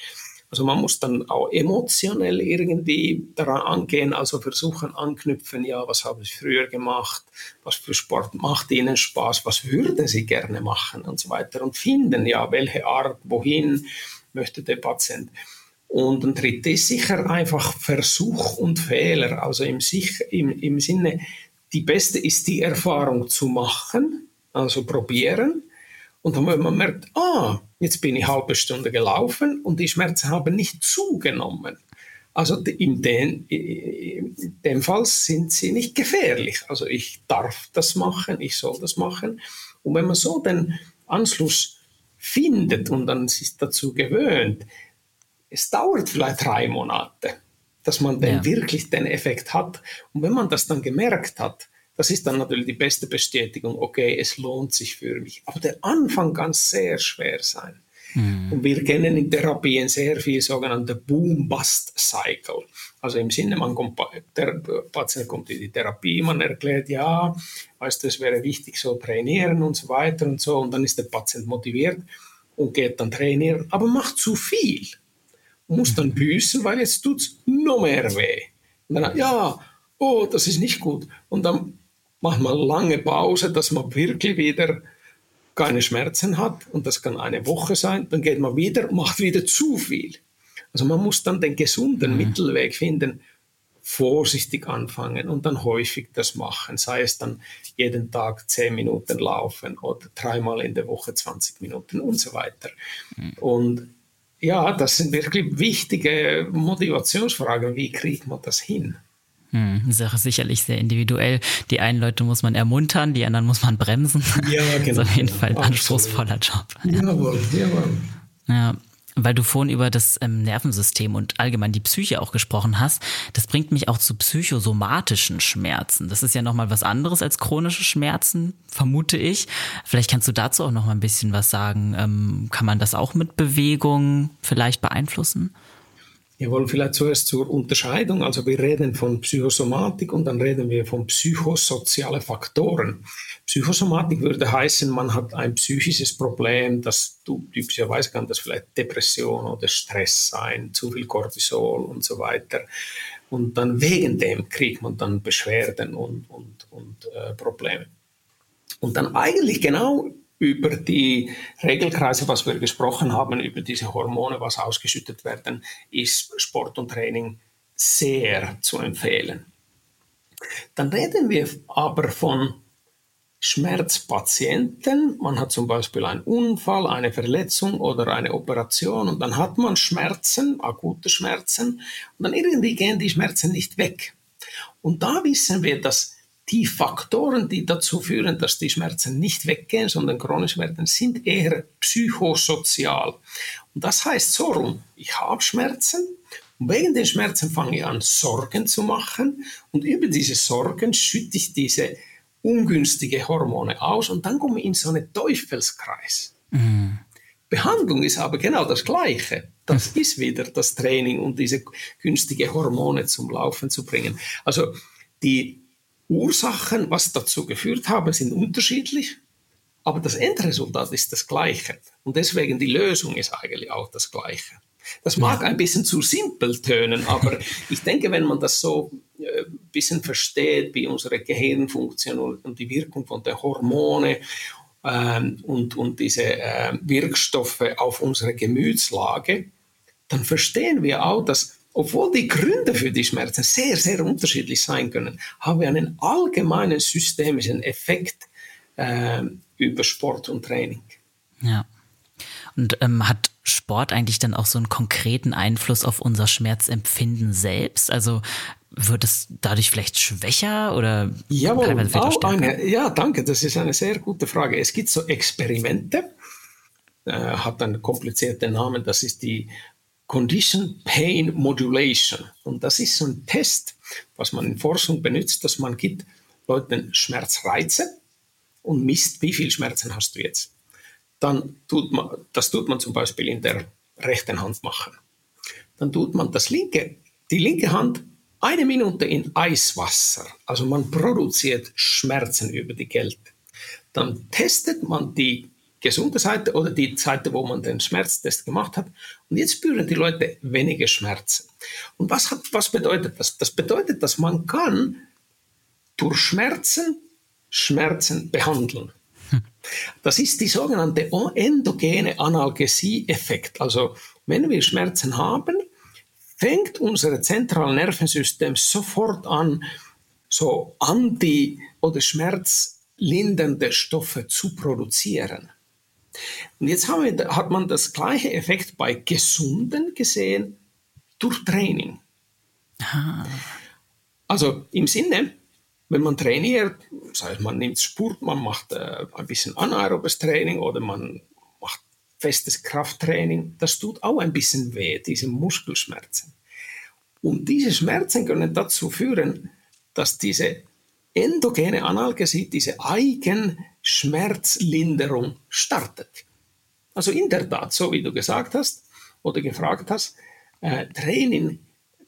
Speaker 1: Also man muss dann auch emotionell irgendwie daran angehen, also versuchen anknüpfen, ja, was habe ich früher gemacht, was für Sport macht Ihnen Spaß, was würden Sie gerne machen und so weiter und finden, ja, welche Art, wohin möchte der Patient. Und ein drittes ist sicher einfach Versuch und Fehler, also im, im, im Sinne, die beste ist die Erfahrung zu machen, also probieren und dann, wenn man merkt, ah, jetzt bin ich halbe Stunde gelaufen und die Schmerzen haben nicht zugenommen. Also in, den, in dem Fall sind sie nicht gefährlich. Also ich darf das machen, ich soll das machen. Und wenn man so den Anschluss findet und dann sich dazu gewöhnt, es dauert vielleicht drei Monate, dass man dann ja. wirklich den Effekt hat. Und wenn man das dann gemerkt hat, das ist dann natürlich die beste Bestätigung, okay, es lohnt sich für mich. Aber der Anfang kann sehr schwer sein. Mhm. Und wir kennen in Therapien sehr viel sogenannte Boom-Bust-Cycle. Also im Sinne, man kommt, der Patient kommt in die Therapie, man erklärt, ja, weißt du, es wäre wichtig, so trainieren und so weiter und so. Und dann ist der Patient motiviert und geht dann trainieren, aber macht zu viel. muss dann büßen, weil jetzt tut es noch mehr weh. Und dann, ja, oh, das ist nicht gut. Und dann macht man lange Pause, dass man wirklich wieder keine Schmerzen hat und das kann eine Woche sein, dann geht man wieder, macht wieder zu viel. Also man muss dann den gesunden mhm. Mittelweg finden, vorsichtig anfangen und dann häufig das machen, sei es dann jeden Tag zehn Minuten laufen oder dreimal in der Woche 20 Minuten und so weiter. Mhm. Und ja, das sind wirklich wichtige Motivationsfragen. Wie kriegt man das hin?
Speaker 2: Hm, Sache sicherlich sehr individuell. Die einen Leute muss man ermuntern, die anderen muss man bremsen. Ja, [LAUGHS] genau. Das ist auf jeden Fall ein anspruchsvoller Job. Jawohl, jawohl. Ja, weil du vorhin über das ähm, Nervensystem und allgemein die Psyche auch gesprochen hast, das bringt mich auch zu psychosomatischen Schmerzen. Das ist ja nochmal was anderes als chronische Schmerzen, vermute ich. Vielleicht kannst du dazu auch noch mal ein bisschen was sagen. Ähm, kann man das auch mit Bewegung vielleicht beeinflussen?
Speaker 1: Wir wollen vielleicht zuerst zur Unterscheidung. Also wir reden von Psychosomatik und dann reden wir von psychosozialen Faktoren. Psychosomatik würde heißen, man hat ein psychisches Problem, das typischerweise kann das vielleicht Depression oder Stress sein, zu viel Cortisol und so weiter. Und dann wegen dem kriegt man dann Beschwerden und, und, und äh, Probleme. Und dann eigentlich genau über die Regelkreise, was wir gesprochen haben, über diese Hormone, was ausgeschüttet werden, ist Sport und Training sehr zu empfehlen. Dann reden wir aber von Schmerzpatienten. Man hat zum Beispiel einen Unfall, eine Verletzung oder eine Operation und dann hat man Schmerzen, akute Schmerzen und dann irgendwie gehen die Schmerzen nicht weg. Und da wissen wir, dass die Faktoren, die dazu führen, dass die Schmerzen nicht weggehen, sondern chronisch werden, sind eher psychosozial. Und das heißt so rum, ich habe Schmerzen und wegen den Schmerzen fange ich an, Sorgen zu machen und über diese Sorgen schütte ich diese ungünstige Hormone aus und dann komme ich in so einen Teufelskreis. Mhm. Behandlung ist aber genau das Gleiche. Das mhm. ist wieder das Training und diese günstige Hormone zum Laufen zu bringen. Also die Ursachen, was dazu geführt haben, sind unterschiedlich, aber das Endresultat ist das gleiche. Und deswegen die Lösung ist eigentlich auch das gleiche. Das mag ein bisschen zu simpel tönen, [LAUGHS] aber ich denke, wenn man das so ein äh, bisschen versteht, wie unsere Gehirnfunktion und die Wirkung von den Hormonen ähm, und, und diese äh, Wirkstoffe auf unsere Gemütslage, dann verstehen wir auch, dass obwohl die Gründe für die Schmerzen sehr, sehr unterschiedlich sein können, haben wir einen allgemeinen systemischen Effekt äh, über Sport und Training.
Speaker 2: Ja. Und ähm, hat Sport eigentlich dann auch so einen konkreten Einfluss auf unser Schmerzempfinden selbst? Also wird es dadurch vielleicht schwächer oder
Speaker 1: Jawohl, auch eine, ja, danke, das ist eine sehr gute Frage. Es gibt so Experimente, äh, hat einen komplizierten Namen, das ist die Condition Pain Modulation. Und das ist so ein Test, was man in Forschung benutzt, dass man gibt Leuten Schmerzreize und misst, wie viel Schmerzen hast du jetzt. Dann tut man, das tut man zum Beispiel in der rechten Hand machen. Dann tut man das linke, die linke Hand eine Minute in Eiswasser. Also man produziert Schmerzen über die Kälte. Dann testet man die gesunde Seite oder die Seite, wo man den Schmerztest gemacht hat. Und jetzt spüren die Leute weniger Schmerzen. Und was, hat, was bedeutet das? Das bedeutet, dass man kann durch Schmerzen Schmerzen behandeln. Das ist die sogenannte endogene Analgesie-Effekt. Also wenn wir Schmerzen haben, fängt unser zentrales Nervensystem sofort an, so anti- oder schmerzlindernde Stoffe zu produzieren. Und jetzt wir, hat man das gleiche Effekt bei Gesunden gesehen durch Training. Ah. Also im Sinne, wenn man trainiert, sei man nimmt Sport, man macht äh, ein bisschen anaerobes Training oder man macht festes Krafttraining, das tut auch ein bisschen weh, diese Muskelschmerzen. Und diese Schmerzen können dazu führen, dass diese endogene Analgesie, diese Eigenschmerzlinderung startet. Also in der Tat, so wie du gesagt hast oder gefragt hast, äh, Training,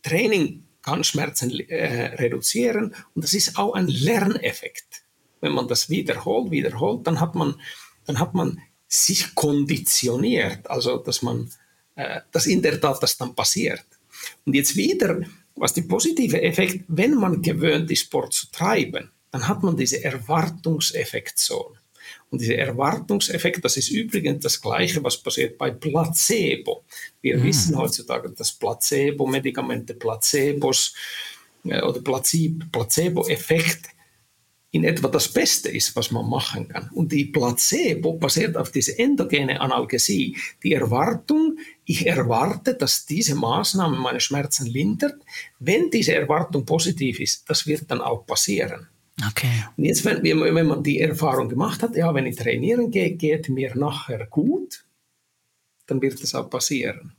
Speaker 1: Training kann Schmerzen äh, reduzieren und das ist auch ein Lerneffekt. Wenn man das wiederholt, wiederholt, dann hat man, dann hat man sich konditioniert, also dass man äh, dass in der Tat das dann passiert. Und jetzt wieder, was die positive Effekt, wenn man gewöhnt ist, Sport zu treiben, dann hat man diese Erwartungseffektzone. Und dieser Erwartungseffekt, das ist übrigens das Gleiche, was passiert bei Placebo. Wir mhm. wissen heutzutage, dass Placebo-Medikamente, Placebos äh, oder Placebo-Effekt in etwa das Beste ist, was man machen kann. Und die Placebo basiert auf diese endogene Analgesie. Die Erwartung, ich erwarte, dass diese Maßnahme meine Schmerzen lindert. Wenn diese Erwartung positiv ist, das wird dann auch passieren.
Speaker 2: Okay.
Speaker 1: Und jetzt, wenn, wenn man die Erfahrung gemacht hat, ja, wenn ich trainieren gehe, geht mir nachher gut, dann wird es auch passieren.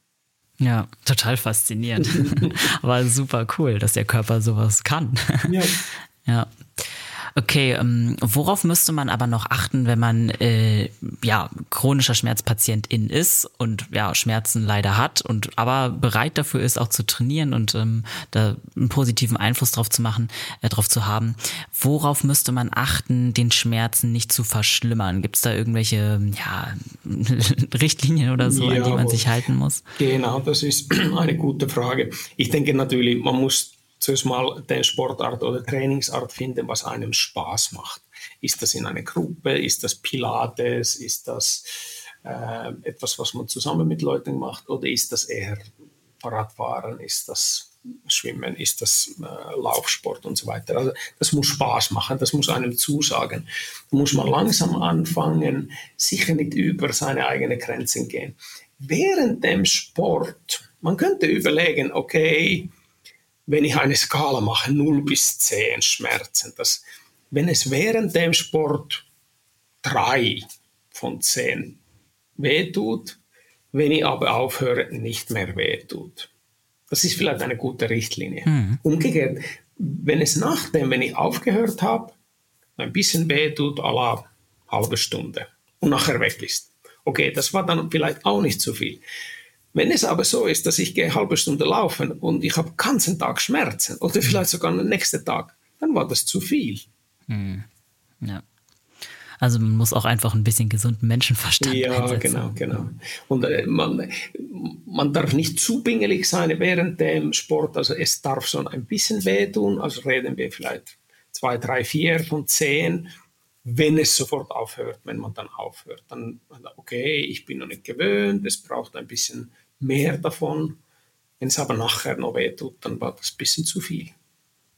Speaker 2: Ja, total faszinierend. [LAUGHS] [LAUGHS] Aber super cool, dass der Körper sowas kann. Ja. [LAUGHS] ja. Okay, ähm, worauf müsste man aber noch achten, wenn man äh, ja chronischer Schmerzpatientin ist und ja Schmerzen leider hat und aber bereit dafür ist, auch zu trainieren und ähm, da einen positiven Einfluss drauf zu machen, äh, drauf zu haben. Worauf müsste man achten, den Schmerzen nicht zu verschlimmern? Gibt es da irgendwelche ja, [LAUGHS] Richtlinien oder so, ja, an die man sich halten muss?
Speaker 1: Genau, das ist [CLEARS THROAT] eine gute Frage. Ich denke natürlich, man muss zuerst mal den Sportart oder Trainingsart finden, was einem Spaß macht. Ist das in einer Gruppe? Ist das Pilates? Ist das äh, etwas, was man zusammen mit Leuten macht? Oder ist das eher Fahrradfahren? Ist das Schwimmen? Ist das äh, Laufsport und so weiter? Also das muss Spaß machen, das muss einem zusagen. Da muss man langsam anfangen, sicher nicht über seine eigenen Grenzen gehen. Während dem Sport, man könnte überlegen, okay, wenn ich eine Skala mache, 0 bis 10 Schmerzen, dass, wenn es während dem Sport 3 von 10 wehtut, wenn ich aber aufhöre, nicht mehr wehtut. Das ist vielleicht eine gute Richtlinie. Mhm. Umgekehrt, wenn es nachdem, wenn ich aufgehört habe, ein bisschen wehtut, à la halbe Stunde und nachher weg ist. Okay, das war dann vielleicht auch nicht zu viel. Wenn es aber so ist, dass ich gehe eine halbe Stunde laufen und ich habe ganzen Tag Schmerzen oder vielleicht sogar den nächsten Tag, dann war das zu viel.
Speaker 2: Hm. Ja. Also man muss auch einfach ein bisschen gesunden Menschenverstand
Speaker 1: Ja, einsetzen. genau, genau. Und äh, man, man darf nicht zu bingelig sein während dem Sport. Also es darf schon ein bisschen wehtun. Also reden wir vielleicht zwei, drei, vier von zehn wenn es sofort aufhört, wenn man dann aufhört, dann, okay, ich bin noch nicht gewöhnt, es braucht ein bisschen mehr davon. Wenn es aber nachher noch wehtut, dann war das ein bisschen zu viel.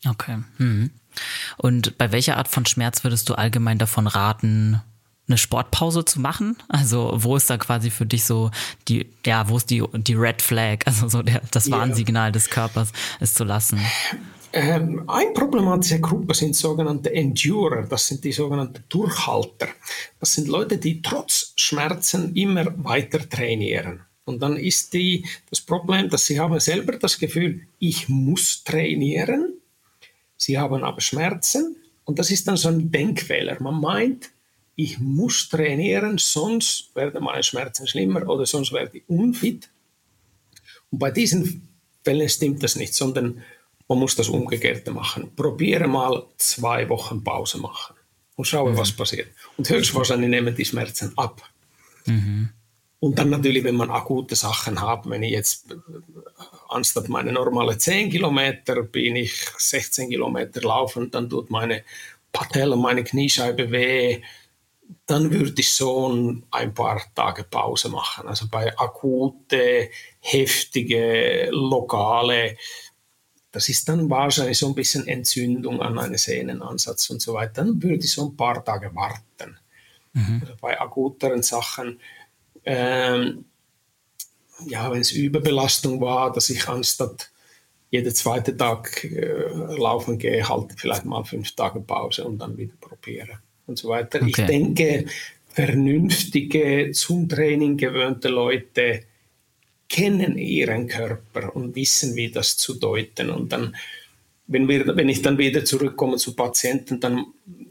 Speaker 2: Okay. Mhm. Und bei welcher Art von Schmerz würdest du allgemein davon raten, eine Sportpause zu machen? Also wo ist da quasi für dich so die, ja, wo ist die, die Red Flag, also so der, das Warnsignal yeah. des Körpers, es zu lassen?
Speaker 1: Ähm, eine problematische Gruppe sind sogenannte Endurer, das sind die sogenannten Durchhalter. Das sind Leute, die trotz Schmerzen immer weiter trainieren. Und dann ist die, das Problem, dass sie haben selber das Gefühl, ich muss trainieren. Sie haben aber Schmerzen. Und das ist dann so ein Denkfehler. Man meint, ich muss trainieren, sonst werden meine Schmerzen schlimmer oder sonst werde ich unfit. Und bei diesen Fällen stimmt das nicht, sondern man muss das Umgekehrte machen. Probiere mal zwei Wochen Pause machen und schaue, mhm. was passiert. Und höchstwahrscheinlich nehmen die Schmerzen ab. Mhm. Und dann natürlich, wenn man akute Sachen hat, wenn ich jetzt anstatt meine normale 10 Kilometer bin ich 16 Kilometer laufen, dann tut meine Patella, meine Kniescheibe weh, dann würde ich so ein paar Tage Pause machen. Also bei akute, heftige, lokale, das ist dann wahrscheinlich so ein bisschen Entzündung an einem Sehnenansatz und so weiter, dann würde ich so ein paar Tage warten. Mhm. Also bei akuteren Sachen ähm, ja, wenn es Überbelastung war, dass ich anstatt jeden zweiten Tag äh, laufen gehe, halt vielleicht mal fünf Tage Pause und dann wieder probiere und so weiter. Okay. Ich denke, vernünftige, zum Training gewöhnte Leute kennen ihren Körper und wissen, wie das zu deuten. Und dann, wenn, wir, wenn ich dann wieder zurückkomme zu Patienten, dann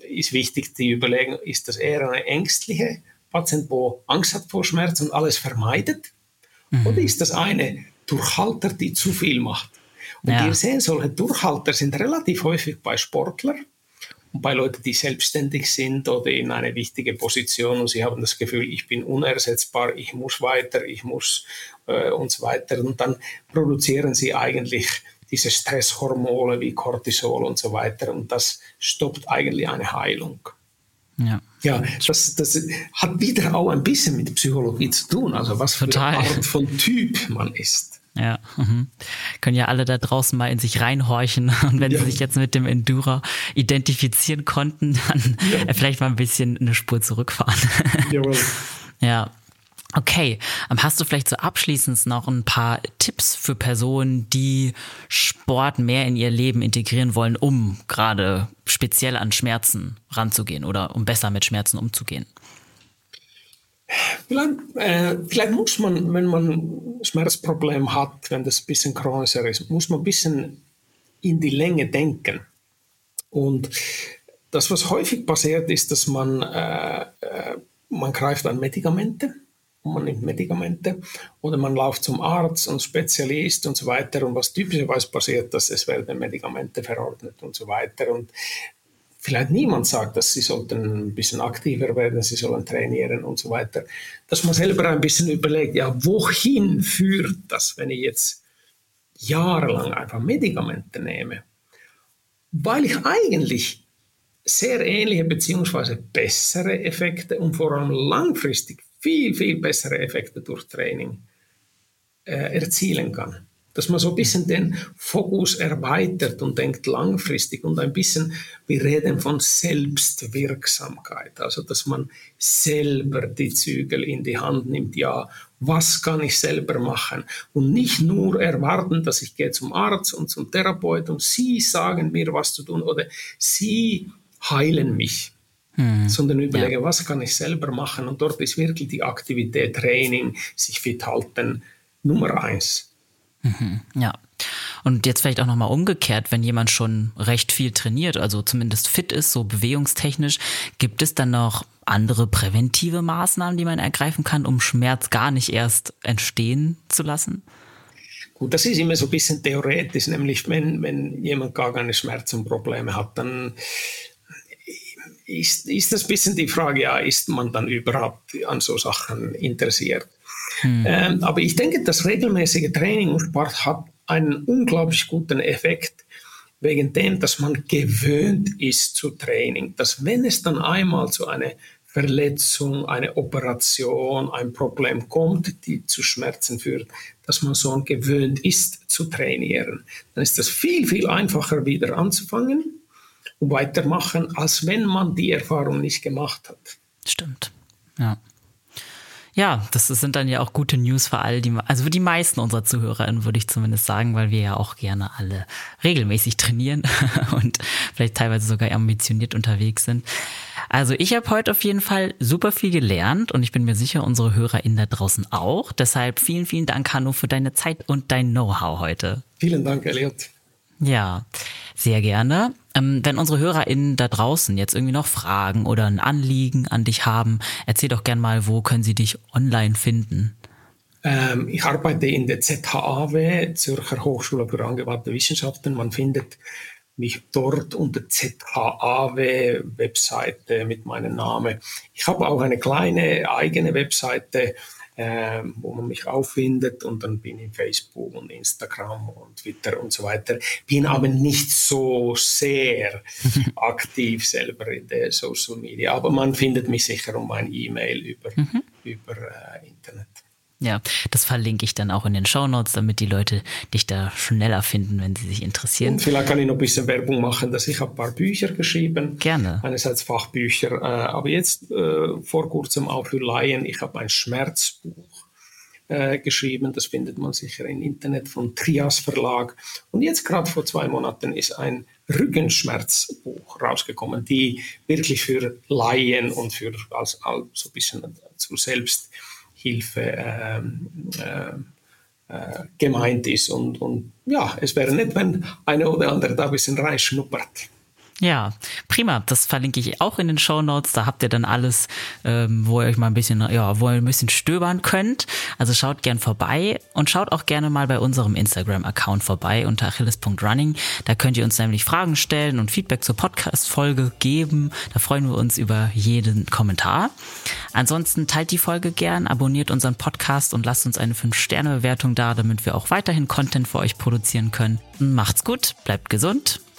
Speaker 1: ist wichtig die Überlegung, ist das eher eine ängstliche Patient, der Angst hat vor Schmerz und alles vermeidet? Mhm. Oder ist das eine Durchhalter, die zu viel macht? Und ja. wir sehen, solche Durchhalter sind relativ häufig bei Sportlern. Und bei Leuten, die selbstständig sind oder in eine wichtige Position und sie haben das Gefühl, ich bin unersetzbar, ich muss weiter, ich muss äh, und so weiter. Und dann produzieren sie eigentlich diese Stresshormone wie Cortisol und so weiter. Und das stoppt eigentlich eine Heilung. Ja, ja das, das hat wieder auch ein bisschen mit Psychologie zu tun. Also was für Total. eine Art von Typ man ist.
Speaker 2: Ja, mhm. können ja alle da draußen mal in sich reinhorchen [LAUGHS] und wenn ja. sie sich jetzt mit dem Endurer identifizieren konnten, dann ja. [LAUGHS] vielleicht mal ein bisschen eine Spur zurückfahren. [LAUGHS] Jawohl. Ja, Okay, ähm, hast du vielleicht so abschließend noch ein paar Tipps für Personen, die Sport mehr in ihr Leben integrieren wollen, um gerade speziell an Schmerzen ranzugehen oder um besser mit Schmerzen umzugehen?
Speaker 1: Vielleicht, äh, vielleicht muss man, wenn man ein Schmerzproblem hat, wenn das ein bisschen chronischer ist, muss man ein bisschen in die Länge denken. Und das, was häufig passiert, ist, dass man, äh, äh, man greift an Medikamente man nimmt Medikamente oder man läuft zum Arzt und Spezialist und so weiter. Und was typischerweise passiert, dass es werden Medikamente verordnet und so weiter. Und vielleicht niemand sagt, dass sie sollten ein bisschen aktiver werden, sie sollen trainieren und so weiter. Dass man selber ein bisschen überlegt, ja, wohin führt das, wenn ich jetzt jahrelang einfach Medikamente nehme? Weil ich eigentlich sehr ähnliche bzw. bessere Effekte und vor allem langfristig viel, viel bessere Effekte durch Training äh, erzielen kann. Dass man so ein bisschen den Fokus erweitert und denkt langfristig und ein bisschen, wir reden von Selbstwirksamkeit, also dass man selber die Zügel in die Hand nimmt, ja, was kann ich selber machen? Und nicht nur erwarten, dass ich gehe zum Arzt und zum Therapeut und sie sagen mir, was zu tun oder sie heilen mich mhm. sondern überlege, ja. was kann ich selber machen. Und dort ist wirklich die Aktivität, Training, sich fit halten, Nummer eins.
Speaker 2: Mhm. Ja. Und jetzt vielleicht auch nochmal umgekehrt, wenn jemand schon recht viel trainiert, also zumindest fit ist, so bewegungstechnisch, gibt es dann noch andere präventive Maßnahmen, die man ergreifen kann, um Schmerz gar nicht erst entstehen zu lassen?
Speaker 1: Gut, das ist immer so ein bisschen theoretisch, nämlich wenn, wenn jemand gar keine Schmerzenprobleme hat, dann ist, ist das ein bisschen die Frage, ja, ist man dann überhaupt an so Sachen interessiert? Hm. Ähm, aber ich denke, das regelmäßige Training und Sport hat einen unglaublich guten Effekt, wegen dem, dass man gewöhnt ist zu Training. Dass wenn es dann einmal zu einer Verletzung, eine Operation, ein Problem kommt, die zu Schmerzen führt, dass man so gewöhnt ist zu trainieren. Dann ist das viel, viel einfacher wieder anzufangen weitermachen, als wenn man die Erfahrung nicht gemacht hat.
Speaker 2: Stimmt. Ja. Ja, das sind dann ja auch gute News für all die, also für die meisten unserer ZuhörerInnen würde ich zumindest sagen, weil wir ja auch gerne alle regelmäßig trainieren [LAUGHS] und vielleicht teilweise sogar ambitioniert unterwegs sind. Also ich habe heute auf jeden Fall super viel gelernt und ich bin mir sicher, unsere HörerInnen da draußen auch. Deshalb vielen, vielen Dank, Hanno, für deine Zeit und dein Know-how heute.
Speaker 1: Vielen Dank, Elliot.
Speaker 2: Ja, sehr gerne. Ähm, wenn unsere HörerInnen da draußen jetzt irgendwie noch Fragen oder ein Anliegen an dich haben, erzähl doch gern mal, wo können sie dich online finden?
Speaker 1: Ähm, ich arbeite in der ZHAW, Zürcher Hochschule für angewandte Wissenschaften. Man findet mich dort unter ZHAW Webseite mit meinem Namen. Ich habe auch eine kleine eigene Webseite, äh, wo man mich auffindet und dann bin ich Facebook und Instagram und Twitter und so weiter. Bin aber nicht so sehr [LAUGHS] aktiv selber in der Social Media, aber man findet mich sicher um mein E-Mail über, mhm. über äh, Internet.
Speaker 2: Ja, das verlinke ich dann auch in den Show Notes, damit die Leute dich da schneller finden, wenn sie sich interessieren. Und
Speaker 1: vielleicht kann ich noch ein bisschen Werbung machen, dass ich habe ein paar Bücher geschrieben.
Speaker 2: Gerne.
Speaker 1: Einerseits Fachbücher, äh, aber jetzt äh, vor kurzem auch für Laien. Ich habe ein Schmerzbuch äh, geschrieben. Das findet man sicher im Internet von Trias Verlag. Und jetzt gerade vor zwei Monaten ist ein Rückenschmerzbuch rausgekommen, die wirklich für Laien und für als, als so ein bisschen zu selbst Hilfe ähm, äh, äh, gemeint ist. Und, und ja, es wäre nett, wenn eine oder andere da ein bisschen reinschnuppert.
Speaker 2: Ja, prima. Das verlinke ich auch in den Show Notes. Da habt ihr dann alles, ähm, wo ihr euch mal ein bisschen, ja, wo ihr ein bisschen stöbern könnt. Also schaut gern vorbei und schaut auch gerne mal bei unserem Instagram-Account vorbei unter achilles.running. Da könnt ihr uns nämlich Fragen stellen und Feedback zur Podcast-Folge geben. Da freuen wir uns über jeden Kommentar. Ansonsten teilt die Folge gern, abonniert unseren Podcast und lasst uns eine 5-Sterne-Bewertung da, damit wir auch weiterhin Content für euch produzieren können. Macht's gut, bleibt gesund